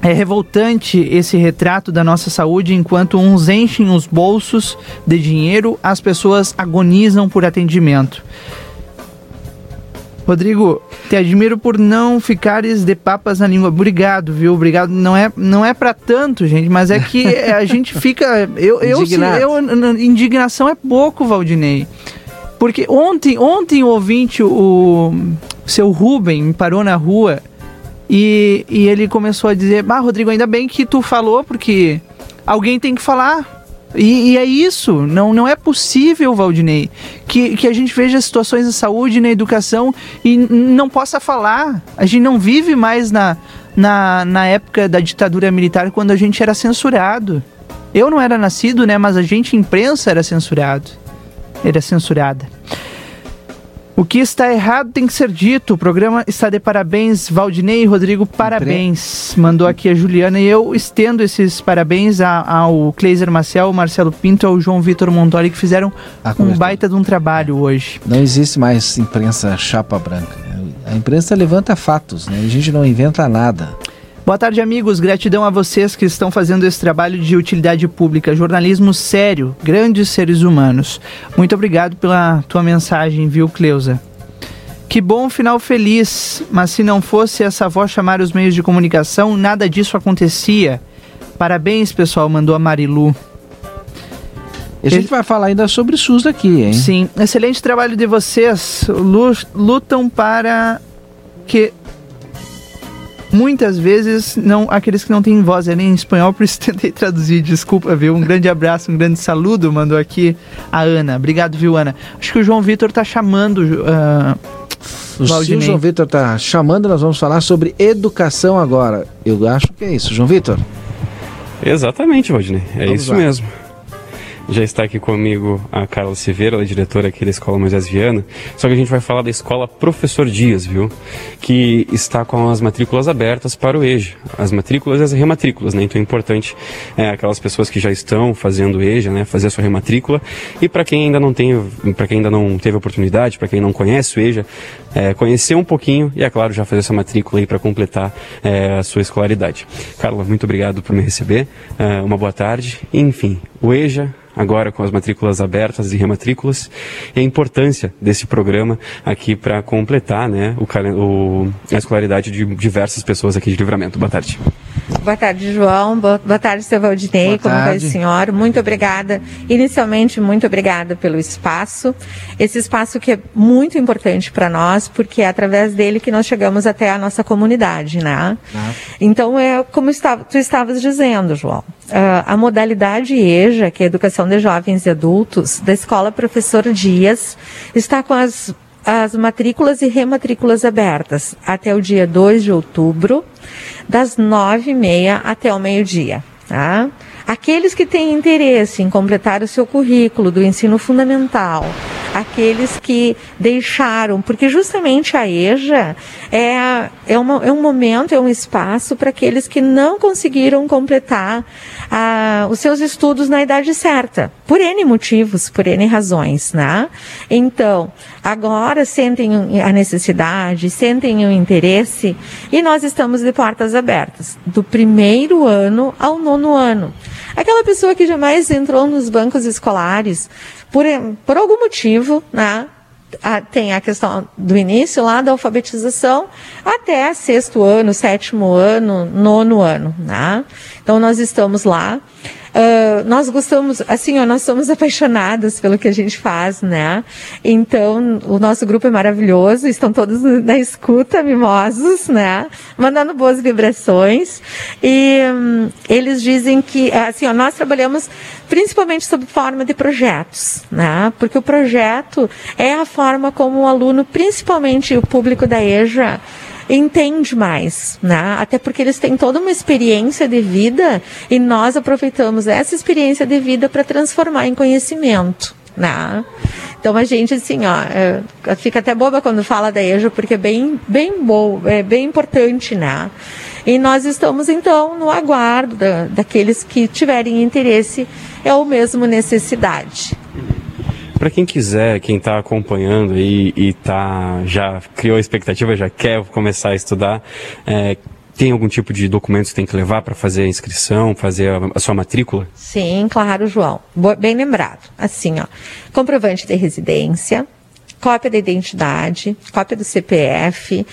É revoltante esse retrato da nossa saúde enquanto uns enchem os bolsos de dinheiro, as pessoas agonizam por atendimento. Rodrigo, te admiro por não ficares de papas na língua. Obrigado, viu? Obrigado. Não é, não é para tanto, gente, mas é que a gente fica. Eu, eu, eu, indignação é pouco, Valdinei. Porque ontem, ontem o ouvinte, o seu Ruben, me parou na rua e, e ele começou a dizer: Ah, Rodrigo, ainda bem que tu falou, porque alguém tem que falar. E, e, é isso, não, não é possível, Valdinei, que, que a gente veja situações de saúde na educação e não possa falar. A gente não vive mais na, na, na época da ditadura militar, quando a gente era censurado. Eu não era nascido, né, mas a gente, imprensa, era censurado. Era censurada. O que está errado tem que ser dito. O programa está de parabéns, Valdinei e Rodrigo, parabéns. Mandou aqui a Juliana e eu estendo esses parabéns ao Cleiser Marcel, ao Marcelo Pinto e ao João Vitor Montoli que fizeram ah, um baita de um trabalho hoje. Não existe mais imprensa chapa branca. A imprensa levanta fatos, né? A gente não inventa nada. Boa tarde, amigos. Gratidão a vocês que estão fazendo esse trabalho de utilidade pública, jornalismo sério, grandes seres humanos. Muito obrigado pela tua mensagem, viu, Cleusa? Que bom final feliz, mas se não fosse essa voz chamar os meios de comunicação, nada disso acontecia. Parabéns, pessoal, mandou a Marilu. A gente vai falar ainda sobre SUS aqui, hein? Sim, excelente trabalho de vocês. Lutam para que muitas vezes não aqueles que não têm voz é nem em espanhol, por isso tentei traduzir, desculpa, viu? Um grande abraço, um grande saludo, mandou aqui a Ana. Obrigado, viu, Ana? Acho que o João Vitor tá chamando. Uh, o João Vitor tá chamando, nós vamos falar sobre educação agora. Eu acho que é isso, João Vitor. Exatamente, Valdinei. É vamos isso lá. mesmo. Já está aqui comigo a Carla Silveira, ela é diretora aqui da Escola Moisés Viana. Só que a gente vai falar da Escola Professor Dias, viu? Que está com as matrículas abertas para o EJA. As matrículas e as rematrículas, né? Então é importante é, aquelas pessoas que já estão fazendo EJA, né? Fazer a sua rematrícula. E para quem ainda não tem, para quem ainda não teve oportunidade, para quem não conhece o EJA, é, conhecer um pouquinho e, é claro, já fazer essa matrícula aí para completar é, a sua escolaridade. Carla, muito obrigado por me receber. É, uma boa tarde. enfim, o EJA agora com as matrículas abertas e rematrículas e a importância desse programa aqui para completar né, o, o, a escolaridade de diversas pessoas aqui de Livramento. Boa tarde. Boa tarde, João. Boa, boa tarde, seu Valdinei. Boa Como vai o senhor? Muito obrigada. Inicialmente, muito obrigada pelo espaço. Esse espaço que é muito importante para nós, porque é através dele que nós chegamos até a nossa comunidade, né? Ah. Então, é como estava, tu estavas dizendo, João. Uh, a modalidade EJA, que é Educação de Jovens e Adultos, da Escola Professor Dias, está com as as matrículas e rematrículas abertas até o dia 2 de outubro, das nove e meia até o meio-dia. Tá? Aqueles que têm interesse em completar o seu currículo do ensino fundamental, aqueles que deixaram, porque justamente a EJA é, é, uma, é um momento, é um espaço para aqueles que não conseguiram completar ah, os seus estudos na idade certa, por N motivos, por N razões, né? Então, agora sentem a necessidade, sentem o interesse e nós estamos de portas abertas, do primeiro ano ao nono ano. Aquela pessoa que jamais entrou nos bancos escolares, por, por algum motivo, né? tem a questão do início lá da alfabetização até sexto ano, sétimo ano, nono ano, né? Então nós estamos lá. Uh, nós gostamos, assim, ó, nós somos apaixonadas pelo que a gente faz, né? Então, o nosso grupo é maravilhoso, estão todos na escuta, mimosos, né? Mandando boas vibrações. E um, eles dizem que, assim, ó, nós trabalhamos principalmente sob forma de projetos, né? Porque o projeto é a forma como o aluno, principalmente o público da EJA, entende mais, né? Até porque eles têm toda uma experiência de vida e nós aproveitamos essa experiência de vida para transformar em conhecimento. Né? Então a gente assim, ó, é, fica até boba quando fala da EJA, porque é bem, bem bom, é bem importante, né? E nós estamos então no aguardo da, daqueles que tiverem interesse é ou mesmo necessidade. Para quem quiser, quem está acompanhando aí e tá, já criou a expectativa, já quer começar a estudar, é, tem algum tipo de documento que tem que levar para fazer a inscrição, fazer a, a, sua matrícula? Sim, claro, João. Bem lembrado. Assim, ó, comprovante de residência, cópia da identidade, cópia do CPF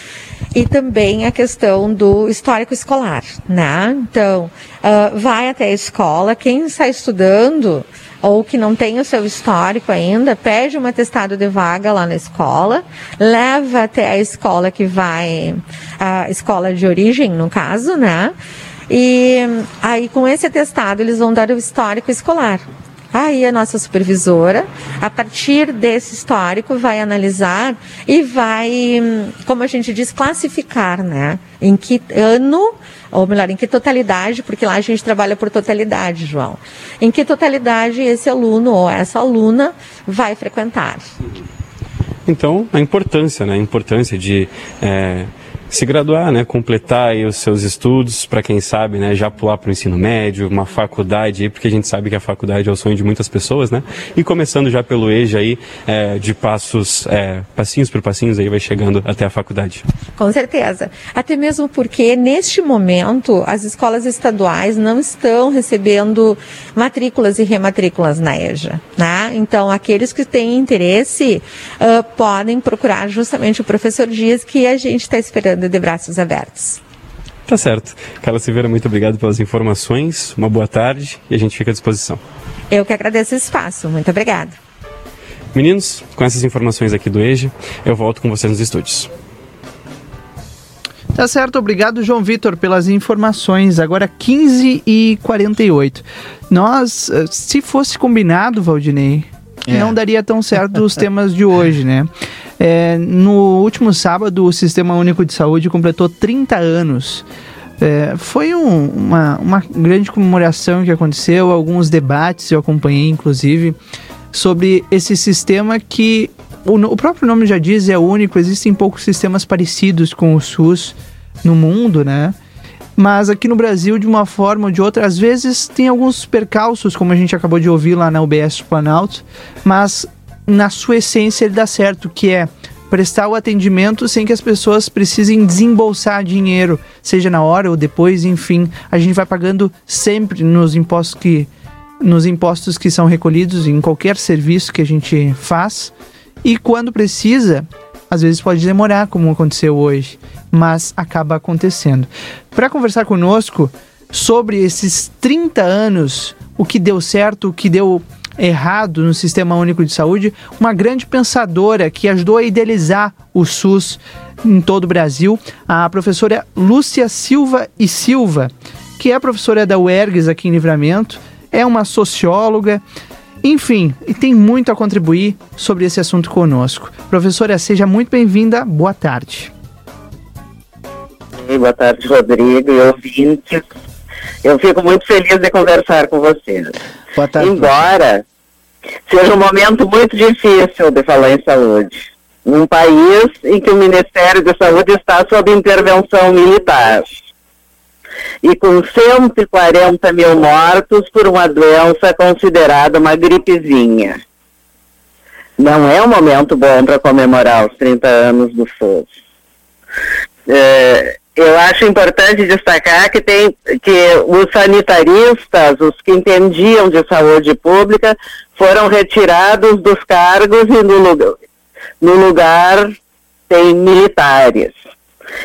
e também a questão do histórico escolar, né? Então, uh, vai até a escola, quem está estudando ou que não tem o seu histórico ainda, pede um atestado de vaga lá na escola, leva até a escola que vai, a escola de origem, no caso, né? E aí, com esse atestado, eles vão dar o histórico escolar. Aí a nossa supervisora, a partir desse histórico, vai analisar e vai, como a gente diz, classificar, né? Em que ano, ou melhor, em que totalidade, porque lá a gente trabalha por totalidade, João. Em que totalidade esse aluno ou essa aluna vai frequentar. Então, a importância, né? A importância de é se graduar, né, completar os seus estudos, para quem sabe, né, já pular para o ensino médio, uma faculdade, porque a gente sabe que a faculdade é o sonho de muitas pessoas, né? E começando já pelo EJA aí, é, de passos, é, passinhos por passinhos aí vai chegando até a faculdade. Com certeza. Até mesmo porque neste momento as escolas estaduais não estão recebendo matrículas e rematrículas na EJA, né? Então aqueles que têm interesse uh, podem procurar justamente o professor Dias que a gente está esperando de braços abertos. Tá certo. Carla Silveira, muito obrigado pelas informações. Uma boa tarde e a gente fica à disposição. Eu que agradeço o espaço. Muito obrigado. Meninos, com essas informações aqui do EJA, eu volto com vocês nos estúdios. Tá certo, obrigado João Vitor pelas informações. Agora 15 e 48. Nós, eh, se fosse combinado, Valdinei, é. não daria tão certo os temas de hoje, né? É, no último sábado, o Sistema Único de Saúde completou 30 anos. É, foi um, uma, uma grande comemoração que aconteceu, alguns debates eu acompanhei, inclusive, sobre esse sistema que o, o próprio nome já diz, é único, existem poucos sistemas parecidos com o SUS no mundo, né? Mas aqui no Brasil, de uma forma ou de outra, às vezes tem alguns percalços, como a gente acabou de ouvir lá na UBS Planalto, mas na sua essência ele dá certo, que é prestar o atendimento sem que as pessoas precisem desembolsar dinheiro, seja na hora ou depois, enfim, a gente vai pagando sempre nos impostos que nos impostos que são recolhidos em qualquer serviço que a gente faz. E quando precisa, às vezes pode demorar, como aconteceu hoje, mas acaba acontecendo. Para conversar conosco sobre esses 30 anos, o que deu certo, o que deu errado no Sistema Único de Saúde, uma grande pensadora que ajudou a idealizar o SUS em todo o Brasil, a professora Lúcia Silva e Silva, que é professora da UERGS aqui em Livramento, é uma socióloga, enfim, e tem muito a contribuir sobre esse assunto conosco. Professora, seja muito bem-vinda, boa tarde. Boa tarde, Rodrigo e ouvintes. Eu fico muito feliz de conversar com vocês. Boa tarde. Embora seja um momento muito difícil de falar em saúde. Um país em que o Ministério da Saúde está sob intervenção militar e com 140 mil mortos por uma doença considerada uma gripezinha. Não é um momento bom para comemorar os 30 anos do SUS. É, eu acho importante destacar que tem que os sanitaristas, os que entendiam de saúde pública, foram retirados dos cargos e no lugar, no lugar tem militares.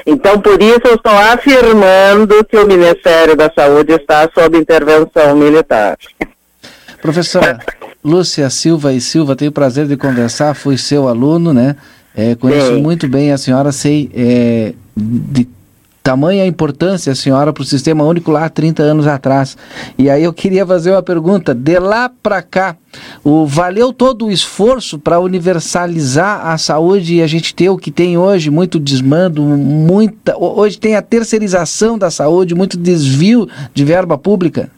Então, por isso, eu estou afirmando que o Ministério da Saúde está sob intervenção militar. Professora Lúcia Silva e Silva, tenho o prazer de conversar, fui seu aluno, né? É, conheço muito bem a senhora, sei é, de tamanha importância senhora para o Sistema Único lá há 30 anos atrás. E aí eu queria fazer uma pergunta, de lá para cá, o, valeu todo o esforço para universalizar a saúde e a gente ter o que tem hoje, muito desmando, muita, hoje tem a terceirização da saúde, muito desvio de verba pública?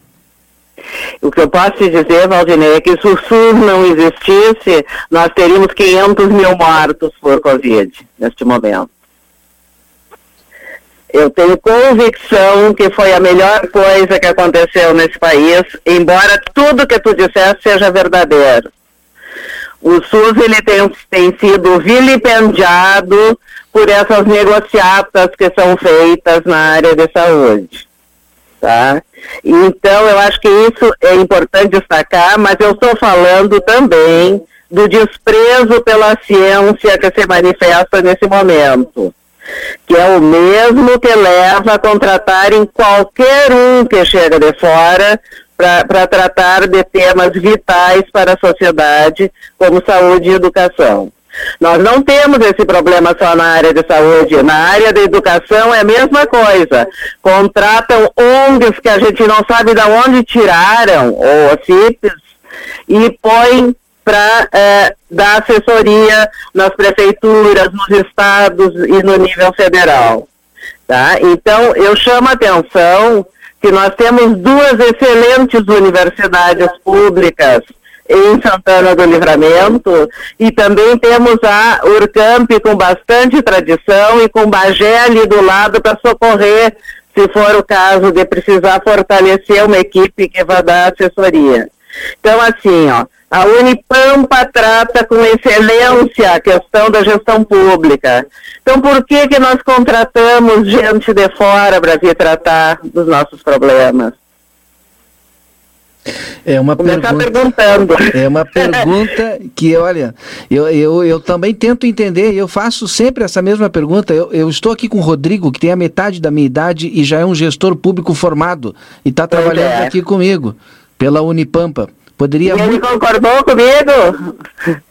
O que eu posso te dizer, Valdinei, é que se o SUS não existisse, nós teríamos 500 mil mortos por Covid neste momento. Eu tenho convicção que foi a melhor coisa que aconteceu nesse país, embora tudo que tu disseste seja verdadeiro. O SUS ele tem, tem sido vilipendiado por essas negociatas que são feitas na área de saúde. Tá? Então, eu acho que isso é importante destacar, mas eu estou falando também do desprezo pela ciência que se manifesta nesse momento que é o mesmo que leva a contratarem qualquer um que chega de fora para tratar de temas vitais para a sociedade, como saúde e educação. Nós não temos esse problema só na área de saúde, na área da educação é a mesma coisa. Contratam ONGs que a gente não sabe de onde tiraram, ou CIPs, e põem para é, dar assessoria nas prefeituras, nos estados e no nível federal. Tá? Então, eu chamo a atenção que nós temos duas excelentes universidades públicas em Santana do Livramento e também temos a Urcamp com bastante tradição e com Bagé ali do lado para socorrer se for o caso de precisar fortalecer uma equipe que vai dar assessoria. Então, assim, ó, a Unipampa trata com excelência a questão da gestão pública. Então, por que, que nós contratamos gente de fora para vir tratar dos nossos problemas? É uma pergunta, perguntando. É uma pergunta que, olha, eu, eu, eu também tento entender, eu faço sempre essa mesma pergunta. Eu, eu estou aqui com o Rodrigo, que tem a metade da minha idade e já é um gestor público formado e está trabalhando é. aqui comigo, pela Unipampa. Poderia e ele concordou comigo?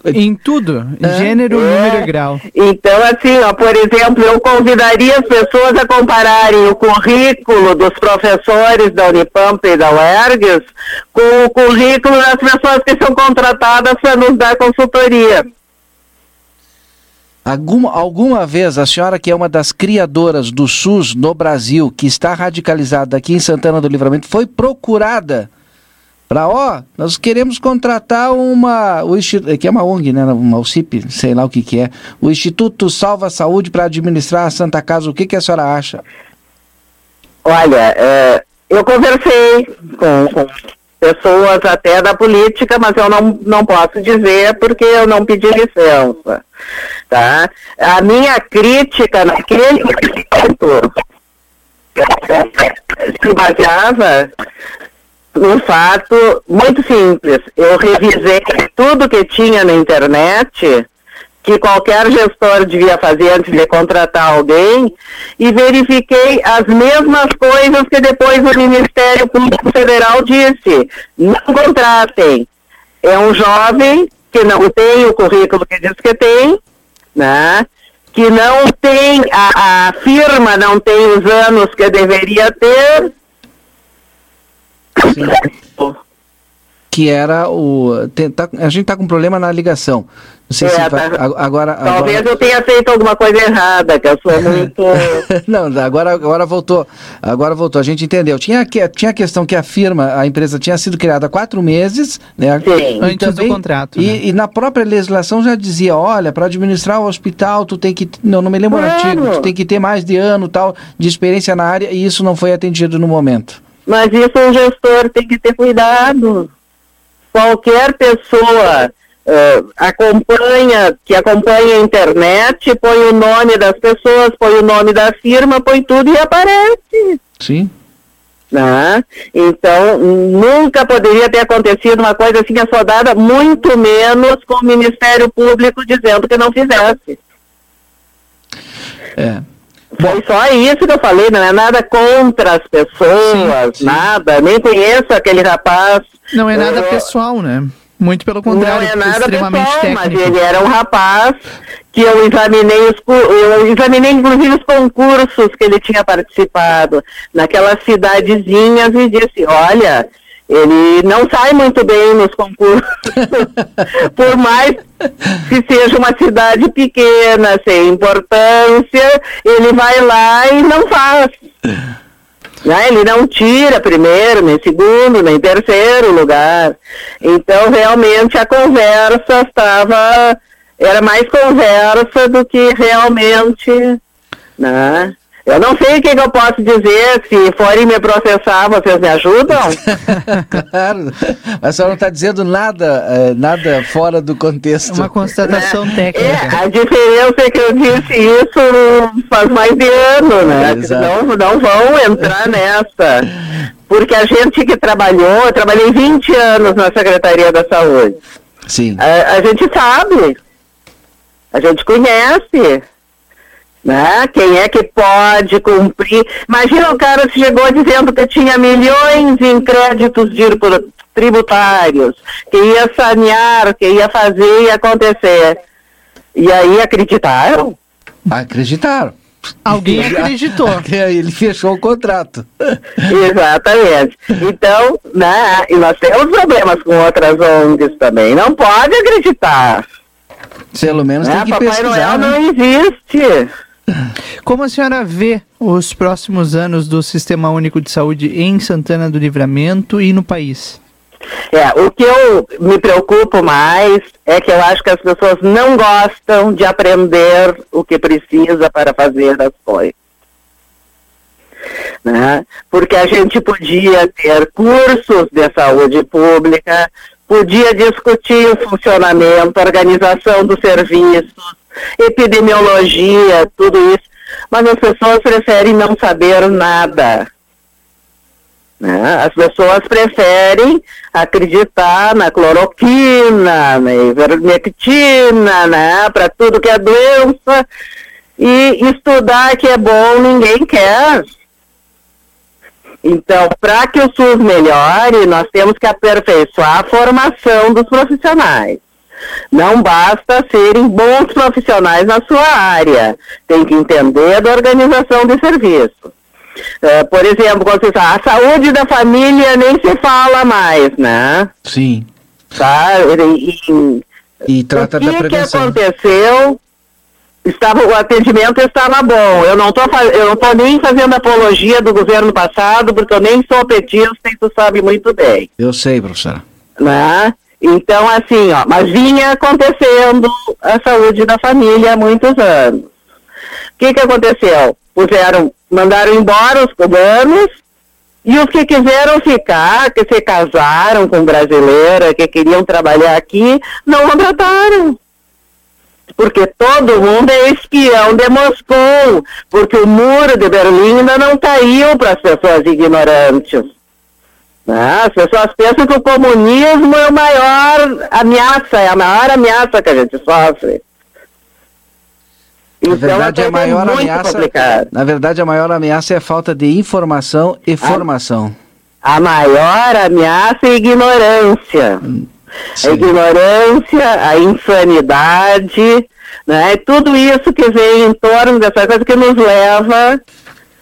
Em tudo, é. gênero, é. número e grau. Então, assim, ó, por exemplo, eu convidaria as pessoas a compararem o currículo dos professores da Unipamp e da UERGS com o currículo das pessoas que são contratadas para nos dar consultoria. Alguma, alguma vez a senhora, que é uma das criadoras do SUS no Brasil, que está radicalizada aqui em Santana do Livramento, foi procurada para ó, nós queremos contratar uma, o que é uma ONG, né, uma UCIP, sei lá o que que é, o Instituto Salva Saúde para administrar a Santa Casa. O que que a senhora acha? Olha, é, eu conversei com, com, pessoas até da política, mas eu não, não posso dizer porque eu não pedi licença, tá? A minha crítica naquele momento se baseava um fato muito simples. Eu revisei tudo que tinha na internet que qualquer gestor devia fazer antes de contratar alguém e verifiquei as mesmas coisas que depois o Ministério Público Federal disse. Não contratem. É um jovem que não tem o currículo que diz que tem, né? que não tem, a, a firma não tem os anos que deveria ter. Sim. Que era o. Tem, tá, a gente está com problema na ligação. Não sei é, se vai, tá, agora, Talvez agora... eu tenha feito alguma coisa errada, que eu sou muito. não, agora, agora voltou. Agora voltou, a gente entendeu. Tinha, tinha a questão que a firma, a empresa tinha sido criada há quatro meses, né? Sim. Antes também, do contrato. E, né? e, na própria legislação já dizia: olha, para administrar o hospital, tu tem que. Não, não me lembro o artigo, tu tem que ter mais de ano tal de experiência na área, e isso não foi atendido no momento. Mas isso o gestor tem que ter cuidado. Qualquer pessoa uh, acompanha, que acompanha a internet, põe o nome das pessoas, põe o nome da firma, põe tudo e aparece. Sim. Né? Então, nunca poderia ter acontecido uma coisa assim assodada, muito menos com o Ministério Público dizendo que não fizesse. É. Foi só isso que eu falei, não é nada contra as pessoas, sim, sim. nada. Nem conheço aquele rapaz. Não é nada é... pessoal, né? Muito pelo contrário, não é nada extremamente pessoal, técnico. Mas ele era um rapaz que eu examinei os eu examinei inclusive os concursos que ele tinha participado naquelas cidadezinhas e disse, olha, ele não sai muito bem nos concursos, por mais que seja uma cidade pequena, sem importância, ele vai lá e não faz. Né? Ele não tira primeiro, nem segundo, nem terceiro lugar. Então, realmente, a conversa estava. Era mais conversa do que realmente. Né? Eu não sei o que, que, eu posso dizer. Se forem me processar, vocês me ajudam? claro. Mas a senhora não está dizendo nada, é, nada fora do contexto. É uma constatação é, técnica. É, a diferença é que eu disse isso faz mais de ano, né? É, não, não vão entrar nessa. Porque a gente que trabalhou, eu trabalhei 20 anos na Secretaria da Saúde. Sim. a, a gente sabe. A gente conhece. Né? Quem é que pode cumprir? Imagina o cara que chegou dizendo que tinha milhões em créditos tributários, que ia sanear, que ia fazer e acontecer. E aí acreditaram? Acreditaram. Alguém acreditou. Ele fechou o contrato. Exatamente. Então, né, e nós temos problemas com outras ONGs também. Não pode acreditar. Pelo menos né? tem que Papai pesquisar. Noel né? não existe. Como a senhora vê os próximos anos do Sistema Único de Saúde em Santana do Livramento e no país? É, o que eu me preocupo mais é que eu acho que as pessoas não gostam de aprender o que precisa para fazer as coisas. Né? Porque a gente podia ter cursos de saúde pública, podia discutir o funcionamento, a organização dos serviços, epidemiologia, tudo isso, mas as pessoas preferem não saber nada. Né? As pessoas preferem acreditar na cloroquina, na ivermectina, né? para tudo que é doença, e estudar que é bom ninguém quer. Então, para que o SUS melhore, nós temos que aperfeiçoar a formação dos profissionais. Não basta serem bons profissionais na sua área, tem que entender da organização do serviço. Uh, por exemplo, quando você fala, a saúde da família nem se fala mais, né? Sim. Tá? E, e, e trata o que da prevenção. que aconteceu? Estava, o atendimento estava bom. Eu não estou eu não tô nem fazendo apologia do governo passado, porque eu nem sou petista e tu sabe muito bem. Eu sei, professora. Né? Então, assim, ó, mas vinha acontecendo a saúde da família há muitos anos. O que, que aconteceu? Puseram, mandaram embora os cubanos e os que quiseram ficar, que se casaram com brasileira, que queriam trabalhar aqui, não contrataram. Porque todo mundo é espião de Moscou, porque o muro de Berlim ainda não caiu para as pessoas ignorantes. As pessoas pensam que o comunismo é a maior ameaça, é a maior ameaça que a gente sofre. Na verdade, a maior ameaça, complicado. na verdade, a maior ameaça é a falta de informação e formação. A maior ameaça é a ignorância. Sim. A ignorância, a insanidade, né? Tudo isso que vem em torno dessa coisa que nos leva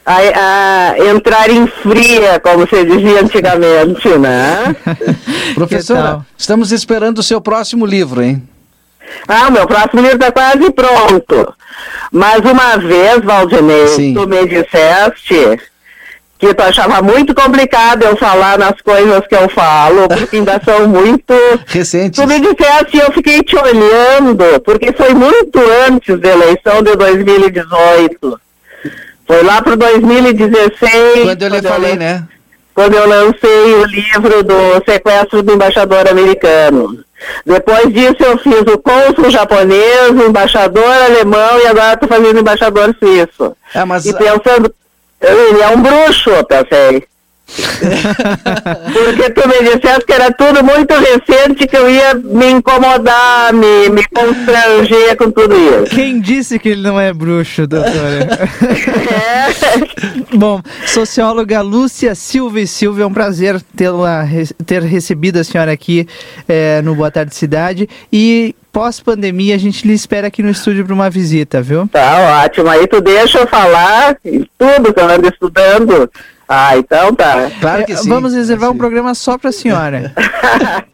a, a, entrar em fria, como se dizia antigamente, né? Professora, estamos esperando o seu próximo livro, hein? Ah, meu próximo livro está quase pronto. Mas uma vez, Valdinei, Sim. tu me disseste que tu achava muito complicado eu falar nas coisas que eu falo, porque ainda são muito recentes. Tu me disseste, eu fiquei te olhando, porque foi muito antes da eleição de 2018. Foi lá para 2016. Quando eu lhe falei, né? Quando eu lancei o livro do sequestro do embaixador americano. Depois disso eu fiz o cônsul japonês, o embaixador alemão e agora estou fazendo embaixador suíço. É, mas... E pensando, ele é um bruxo, eu pensei. Porque tu me disseste que era tudo muito recente, que eu ia me incomodar, me, me constranger com tudo isso. Quem disse que ele não é bruxo, doutora? é. Bom, socióloga Lúcia Silva e Silva, é um prazer tê-la, ter recebido a senhora aqui é, no Boa Tarde Cidade. E pós-pandemia, a gente lhe espera aqui no estúdio para uma visita, viu? Tá ótimo. Aí tu deixa eu falar tudo que eu ando estudando ah, então tá. Claro que sim. Vamos reservar um programa só pra senhora.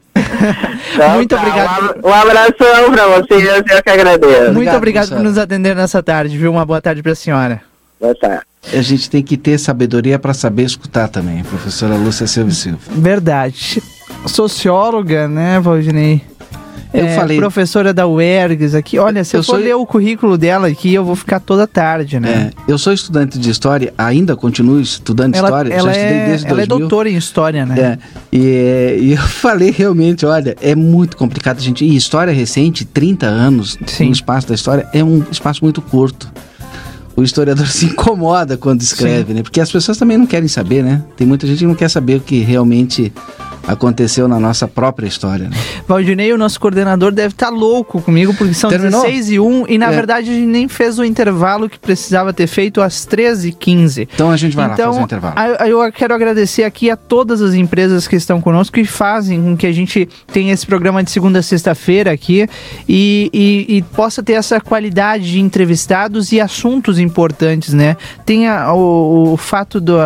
então, Muito tá, obrigado. Um, um abração pra vocês, eu que agradeço. Muito obrigado, obrigado por nos atender nessa tarde, viu? Uma boa tarde pra senhora. Boa tarde. A gente tem que ter sabedoria para saber escutar também, professora Lúcia Silva Silva. Verdade. Socióloga, né, Valdinei? Eu é, falei. Professora da UERGS aqui. Olha, se eu, eu for sou... ler o currículo dela aqui, eu vou ficar toda tarde, né? É, eu sou estudante de história, ainda continuo estudando ela, história. Ela, é, ela é doutora em história, né? É, e, e, eu falei realmente, olha, é muito complicado, gente. E história recente, 30 anos Sim. no espaço da história, é um espaço muito curto o historiador se incomoda quando escreve, Sim. né? Porque as pessoas também não querem saber, né? Tem muita gente que não quer saber o que realmente aconteceu na nossa própria história. Né? Valdinei, o nosso coordenador, deve estar tá louco comigo, porque são Terminou? 16 e 1 e na é. verdade a gente nem fez o intervalo que precisava ter feito às 13 e 15 Então a gente vai então, lá fazer o intervalo. Eu quero agradecer aqui a todas as empresas que estão conosco e fazem com que a gente tenha esse programa de segunda a sexta-feira aqui e, e, e, possa ter essa qualidade de entrevistados e assuntos importantes, né? Tenha o, o fato do,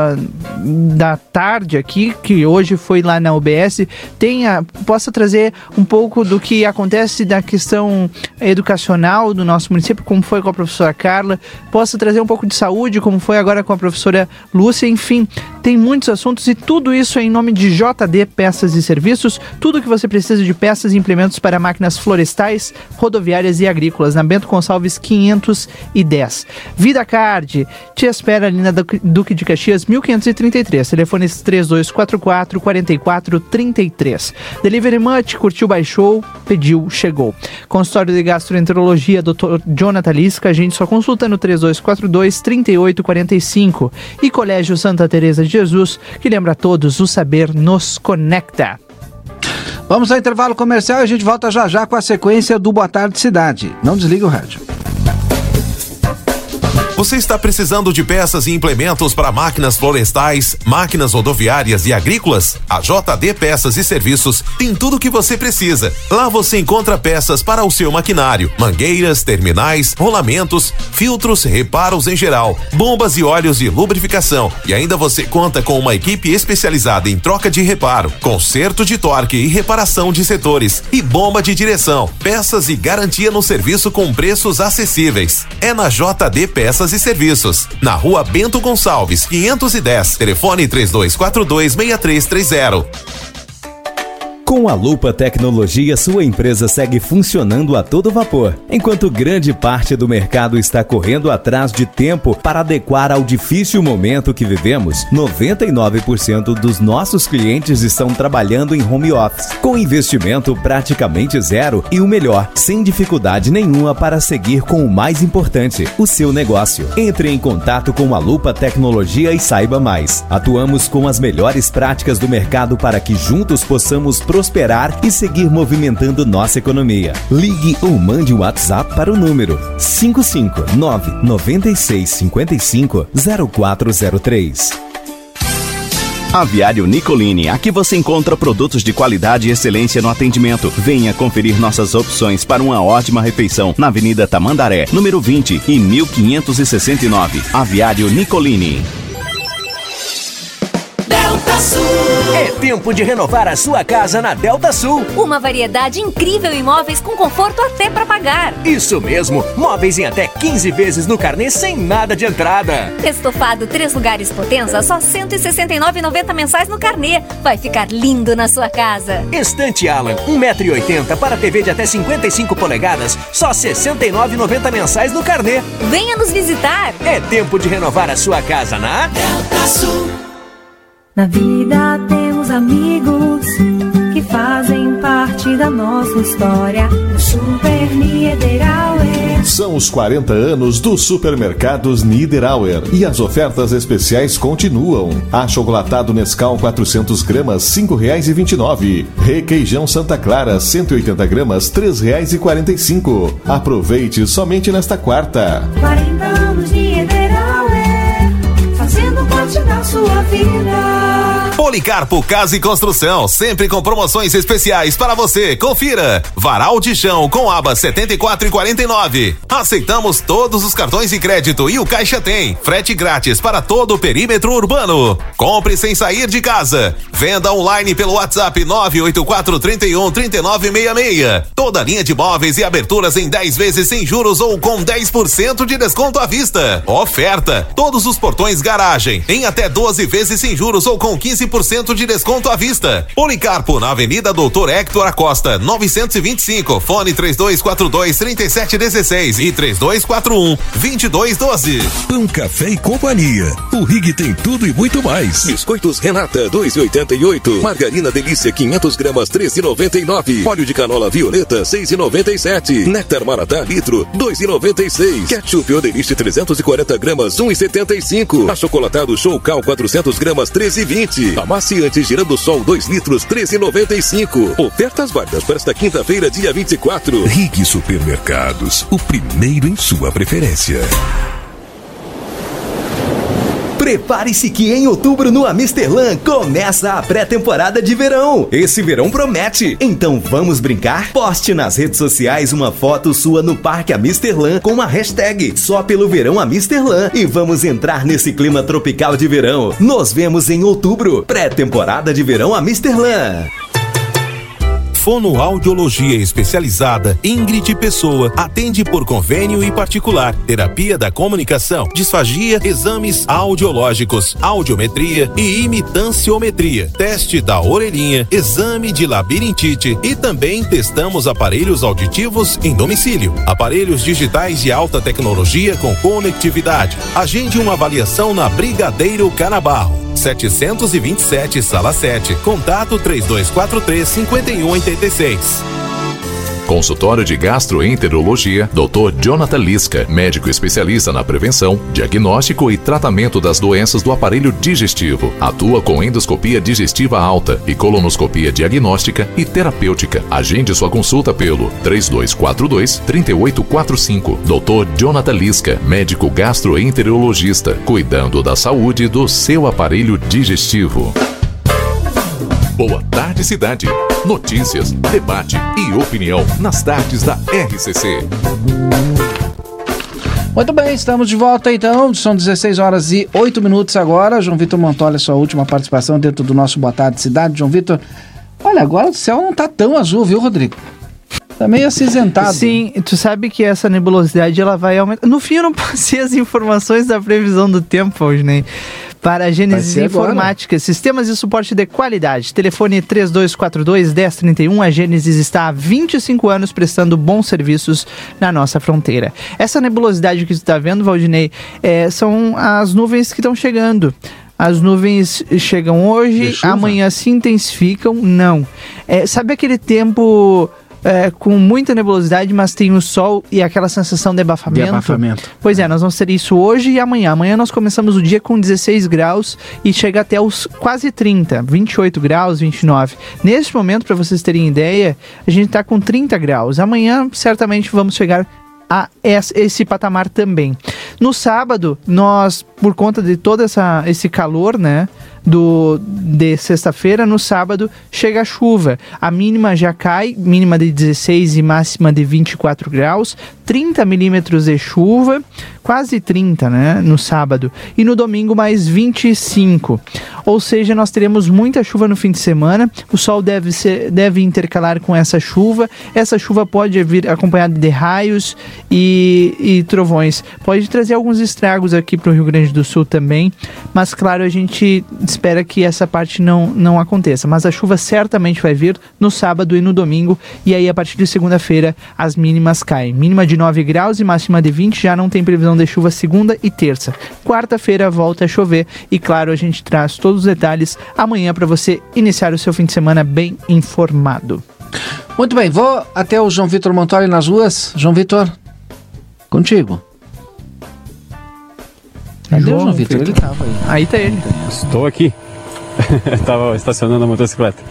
da tarde aqui, que hoje foi lá na UB tenha, possa trazer um pouco do que acontece da questão educacional do nosso município, como foi com a professora Carla, possa trazer um pouco de saúde, como foi agora com a professora Lúcia, enfim, tem muitos assuntos e tudo isso é em nome de JD Peças e Serviços, tudo que você precisa de peças e implementos para máquinas florestais, rodoviárias e agrícolas, na Bento Gonçalves 510. Vida Card, te espera ali na Duque de Caxias 1533, telefones 3244 44 33. Delivery Much, curtiu, baixou, pediu, chegou. Consultório de Gastroenterologia, Dr. Jonathan Lisca, a gente só consulta no 3242 3845. E Colégio Santa Teresa de Jesus, que lembra a todos, o saber nos conecta. Vamos ao intervalo comercial e a gente volta já já com a sequência do Boa Tarde Cidade. Não desliga o rádio. Você está precisando de peças e implementos para máquinas florestais, máquinas rodoviárias e agrícolas? A JD Peças e Serviços tem tudo o que você precisa. Lá você encontra peças para o seu maquinário, mangueiras, terminais, rolamentos, filtros, reparos em geral, bombas e óleos de lubrificação. E ainda você conta com uma equipe especializada em troca de reparo, conserto de torque e reparação de setores e bomba de direção. Peças e garantia no serviço com preços acessíveis. É na JD Peças e Serviços, na rua Bento Gonçalves, 510, telefone 3242 6330. Com a Lupa Tecnologia, sua empresa segue funcionando a todo vapor, enquanto grande parte do mercado está correndo atrás de tempo para adequar ao difícil momento que vivemos. 99% dos nossos clientes estão trabalhando em home office, com investimento praticamente zero e o melhor, sem dificuldade nenhuma para seguir com o mais importante, o seu negócio. Entre em contato com a Lupa Tecnologia e saiba mais. Atuamos com as melhores práticas do mercado para que juntos possamos prosperar e seguir movimentando nossa economia. Ligue ou mande um WhatsApp para o número 559 9655 0403. Aviário Nicolini, aqui você encontra produtos de qualidade e excelência no atendimento. Venha conferir nossas opções para uma ótima refeição na Avenida Tamandaré, número 20 e 1569. Aviário Nicolini. Delta Sul. É tempo de renovar a sua casa na Delta Sul. Uma variedade incrível em móveis com conforto até para pagar. Isso mesmo, móveis em até 15 vezes no carnê sem nada de entrada. Estofado três lugares Potenza, só R$ 169,90 mensais no carnê. Vai ficar lindo na sua casa. Estante Alan, 1,80m para TV de até 55 polegadas, só R$ 69,90 mensais no carnê. Venha nos visitar. É tempo de renovar a sua casa na Delta Sul. Na vida temos amigos que fazem parte da nossa história. O Super Niederauer. São os 40 anos dos supermercados Niederauer e as ofertas especiais continuam. Achocolatado Nescau 400 gramas R$ 5,29. Requeijão Santa Clara 180 gramas R$ 3,45. Aproveite somente nesta quarta. 40 anos Niederauer, Policarpo Casa e Construção, sempre com promoções especiais para você. Confira. Varal de chão com aba 74 e 49. Aceitamos todos os cartões de crédito e o Caixa tem. Frete grátis para todo o perímetro urbano. Compre sem sair de casa. Venda online pelo WhatsApp 984 31 3966. Toda linha de móveis e aberturas em 10 vezes sem juros ou com 10% de desconto à vista. Oferta. Todos os portões garagem em até 12 vezes sem juros ou com 15 15% de desconto à vista. Policarpo na Avenida Doutor Hector Acosta, 925. Fone 3242 3716 e 3241 2212. Pão, café e companhia. O Rig tem tudo e muito mais. Biscoitos Renata 2,88. Margarina Delícia 500 gramas 13,99. Óleo de canola violeta 6,97. Néctar Maratá litro 2,96. Ketchup Odeliste 340 gramas 1,75. Achocolatado Show Cal 400 gramas 13,20. Amaciante Girando Sol 2 litros 13,95. Ofertas válidas para esta quinta-feira, dia 24. Rig Supermercados, o primeiro em sua preferência. Prepare-se que em outubro no Amisterlan começa a pré-temporada de verão. Esse verão promete. Então vamos brincar? Poste nas redes sociais uma foto sua no Parque Amisterlan com a hashtag só pelo verão Amisterlan e vamos entrar nesse clima tropical de verão. Nos vemos em outubro. Pré-temporada de verão Amisterlan. Fonoaudiologia especializada Ingrid Pessoa atende por convênio e particular, terapia da comunicação, disfagia, exames audiológicos, audiometria e imitanciometria, teste da orelhinha, exame de labirintite e também testamos aparelhos auditivos em domicílio, aparelhos digitais de alta tecnologia com conectividade. Agende uma avaliação na Brigadeiro Canabarro. 727, sala 7. Contato 3243 5186. Consultório de Gastroenterologia, Dr. Jonathan Lisca, médico especialista na prevenção, diagnóstico e tratamento das doenças do aparelho digestivo. Atua com endoscopia digestiva alta e colonoscopia diagnóstica e terapêutica. Agende sua consulta pelo 3242 3845. Dr. Jonathan Lisca, médico gastroenterologista, cuidando da saúde do seu aparelho digestivo. Boa tarde, cidade. Notícias, debate e opinião nas tardes da RCC. Muito bem, estamos de volta então. São 16 horas e 8 minutos agora. João Vitor Montoya, sua última participação dentro do nosso Boa Tarde Cidade. João Vitor, olha, agora o céu não tá tão azul, viu, Rodrigo? Tá meio acinzentado. Sim, tu sabe que essa nebulosidade ela vai aumentar. No fim, eu não passei as informações da previsão do tempo hoje, né? Para a Gênesis Informática, sistemas de suporte de qualidade. Telefone 3242-1031. A Gênesis está há 25 anos prestando bons serviços na nossa fronteira. Essa nebulosidade que você está vendo, Valdinei, é, são as nuvens que estão chegando. As nuvens chegam hoje, amanhã se intensificam? Não. É, sabe aquele tempo é, com muita nebulosidade, mas tem o sol e aquela sensação de abafamento. De abafamento. Pois é, nós vamos ter isso hoje e amanhã. Amanhã nós começamos o dia com 16 graus e chega até os quase 30, 28 graus, 29. Neste momento, para vocês terem ideia, a gente está com 30 graus. Amanhã, certamente, vamos chegar a esse patamar também. No sábado, nós, por conta de todo essa, esse calor, né? Do, de sexta-feira, no sábado chega a chuva. A mínima já cai, mínima de 16 e máxima de 24 graus, 30 milímetros de chuva, quase 30, né, no sábado. E no domingo mais 25. Ou seja, nós teremos muita chuva no fim de semana. O sol deve, ser, deve intercalar com essa chuva. Essa chuva pode vir acompanhada de raios e, e trovões. Pode trazer alguns estragos aqui para o Rio Grande do Sul também. Mas, claro, a gente espera que essa parte não, não aconteça. Mas a chuva certamente vai vir no sábado e no domingo. E aí, a partir de segunda-feira, as mínimas caem. Mínima de 9 graus e máxima de 20. Já não tem previsão de chuva segunda e terça. Quarta-feira volta a chover. E, claro, a gente traz todos os detalhes amanhã para você iniciar o seu fim de semana bem informado. Muito bem, vou até o João Vitor Montori nas ruas. João Vitor, contigo. Cadê João o João Vitor? Vitor? Ele tava aí. Aí tá ele. Estou aqui. Estava estacionando a motocicleta.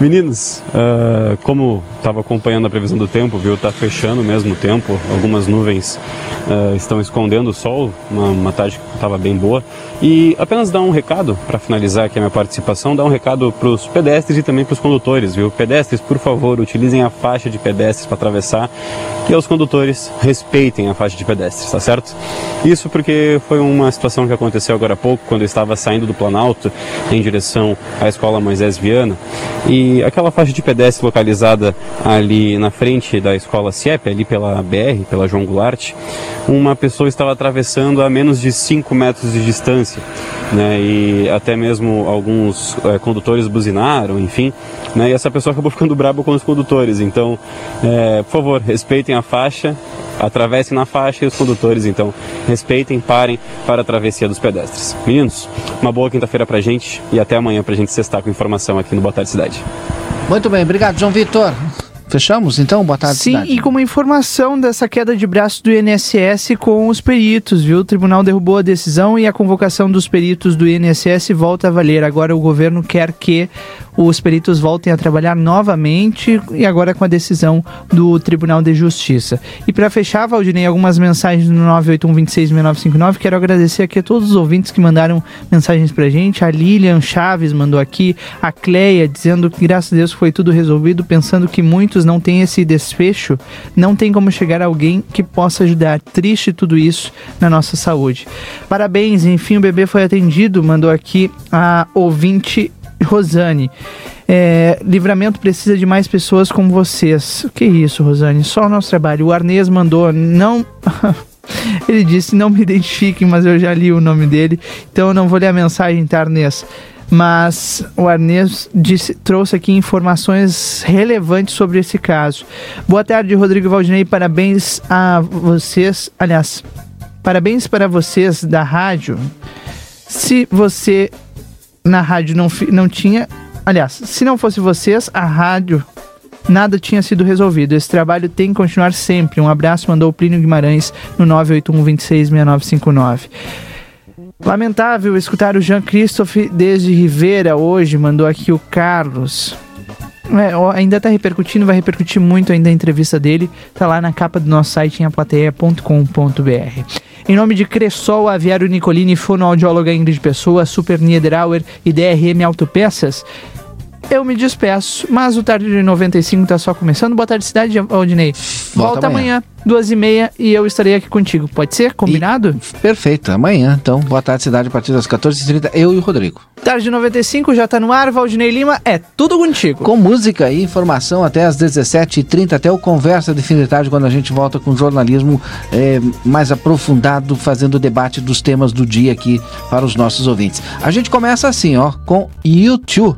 Meninos, uh, como estava acompanhando a previsão do tempo, viu? Tá fechando mesmo o tempo. Algumas nuvens uh, estão escondendo o sol. Uma, uma tarde que estava bem boa. E apenas dar um recado para finalizar aqui a minha participação, dar um recado para os pedestres e também para os condutores, viu? Pedestres, por favor, utilizem a faixa de pedestres para atravessar e os condutores respeitem a faixa de pedestres, tá certo? Isso porque foi uma situação que aconteceu agora há pouco, quando eu estava saindo do Planalto em direção à Escola Moisés Viana e aquela faixa de pedestre localizada ali na frente da Escola CIEP, ali pela BR, pela João Goulart, uma pessoa estava atravessando a menos de 5 metros de distância né, e até mesmo alguns é, condutores buzinaram, enfim, né, e essa pessoa acabou ficando braba com os condutores. Então, é, por favor, respeitem a faixa, atravessem na faixa e os condutores, então, respeitem, parem para a travessia dos pedestres. Meninos, uma boa quinta-feira pra gente e até amanhã pra gente cestar com informação aqui no Boa Tarde Cidade. Muito bem, obrigado, João Vitor. Fechamos então? Boa tarde, Sim, cidade. e como informação dessa queda de braço do INSS com os peritos, viu? O tribunal derrubou a decisão e a convocação dos peritos do INSS volta a valer. Agora o governo quer que os peritos voltem a trabalhar novamente e agora com a decisão do Tribunal de Justiça. E para fechar, Valdinei, algumas mensagens no 981266959. Quero agradecer aqui a todos os ouvintes que mandaram mensagens pra gente. A Lilian Chaves mandou aqui, a Cleia dizendo que graças a Deus foi tudo resolvido, pensando que muitos não têm esse desfecho, não tem como chegar alguém que possa ajudar. Triste tudo isso na nossa saúde. Parabéns, enfim, o bebê foi atendido, mandou aqui a ouvinte Rosane. É, livramento precisa de mais pessoas como vocês. O que é isso, Rosane? Só o nosso trabalho. O Arnês mandou, não. Ele disse: não me identifiquem, mas eu já li o nome dele, então eu não vou ler a mensagem, tá, Arnês? Mas o Arnês disse, trouxe aqui informações relevantes sobre esse caso. Boa tarde, Rodrigo Valdinei. Parabéns a vocês. Aliás, parabéns para vocês da rádio. Se você na rádio não, não tinha. Aliás, se não fosse vocês, a rádio nada tinha sido resolvido. Esse trabalho tem que continuar sempre. Um abraço, mandou o Plínio Guimarães no 981 266959. Lamentável escutar o Jean Christophe desde Rivera hoje, mandou aqui o Carlos. É, ainda tá repercutindo, vai repercutir muito ainda a entrevista dele. Tá lá na capa do nosso site em aplateia.com.br. Em nome de Cressol, Aviário Nicolini, fonoaudióloga Ingrid Pessoa, Super Niederauer e DRM Autopeças. Eu me despeço, mas o Tarde de 95 tá só começando. Boa tarde, cidade, Aldinei. Volta, Volta amanhã. amanhã, duas e meia, e eu estarei aqui contigo. Pode ser? Combinado? E, perfeito, amanhã. Então, boa tarde, cidade, a partir das 14h30, eu e o Rodrigo. Tarde de 95 já tá no ar, Valdinei Lima, é tudo contigo. Com música e informação até as 17h30, até o Conversa de Fim de Tarde, quando a gente volta com jornalismo é, mais aprofundado, fazendo o debate dos temas do dia aqui para os nossos ouvintes. A gente começa assim, ó, com YouTube.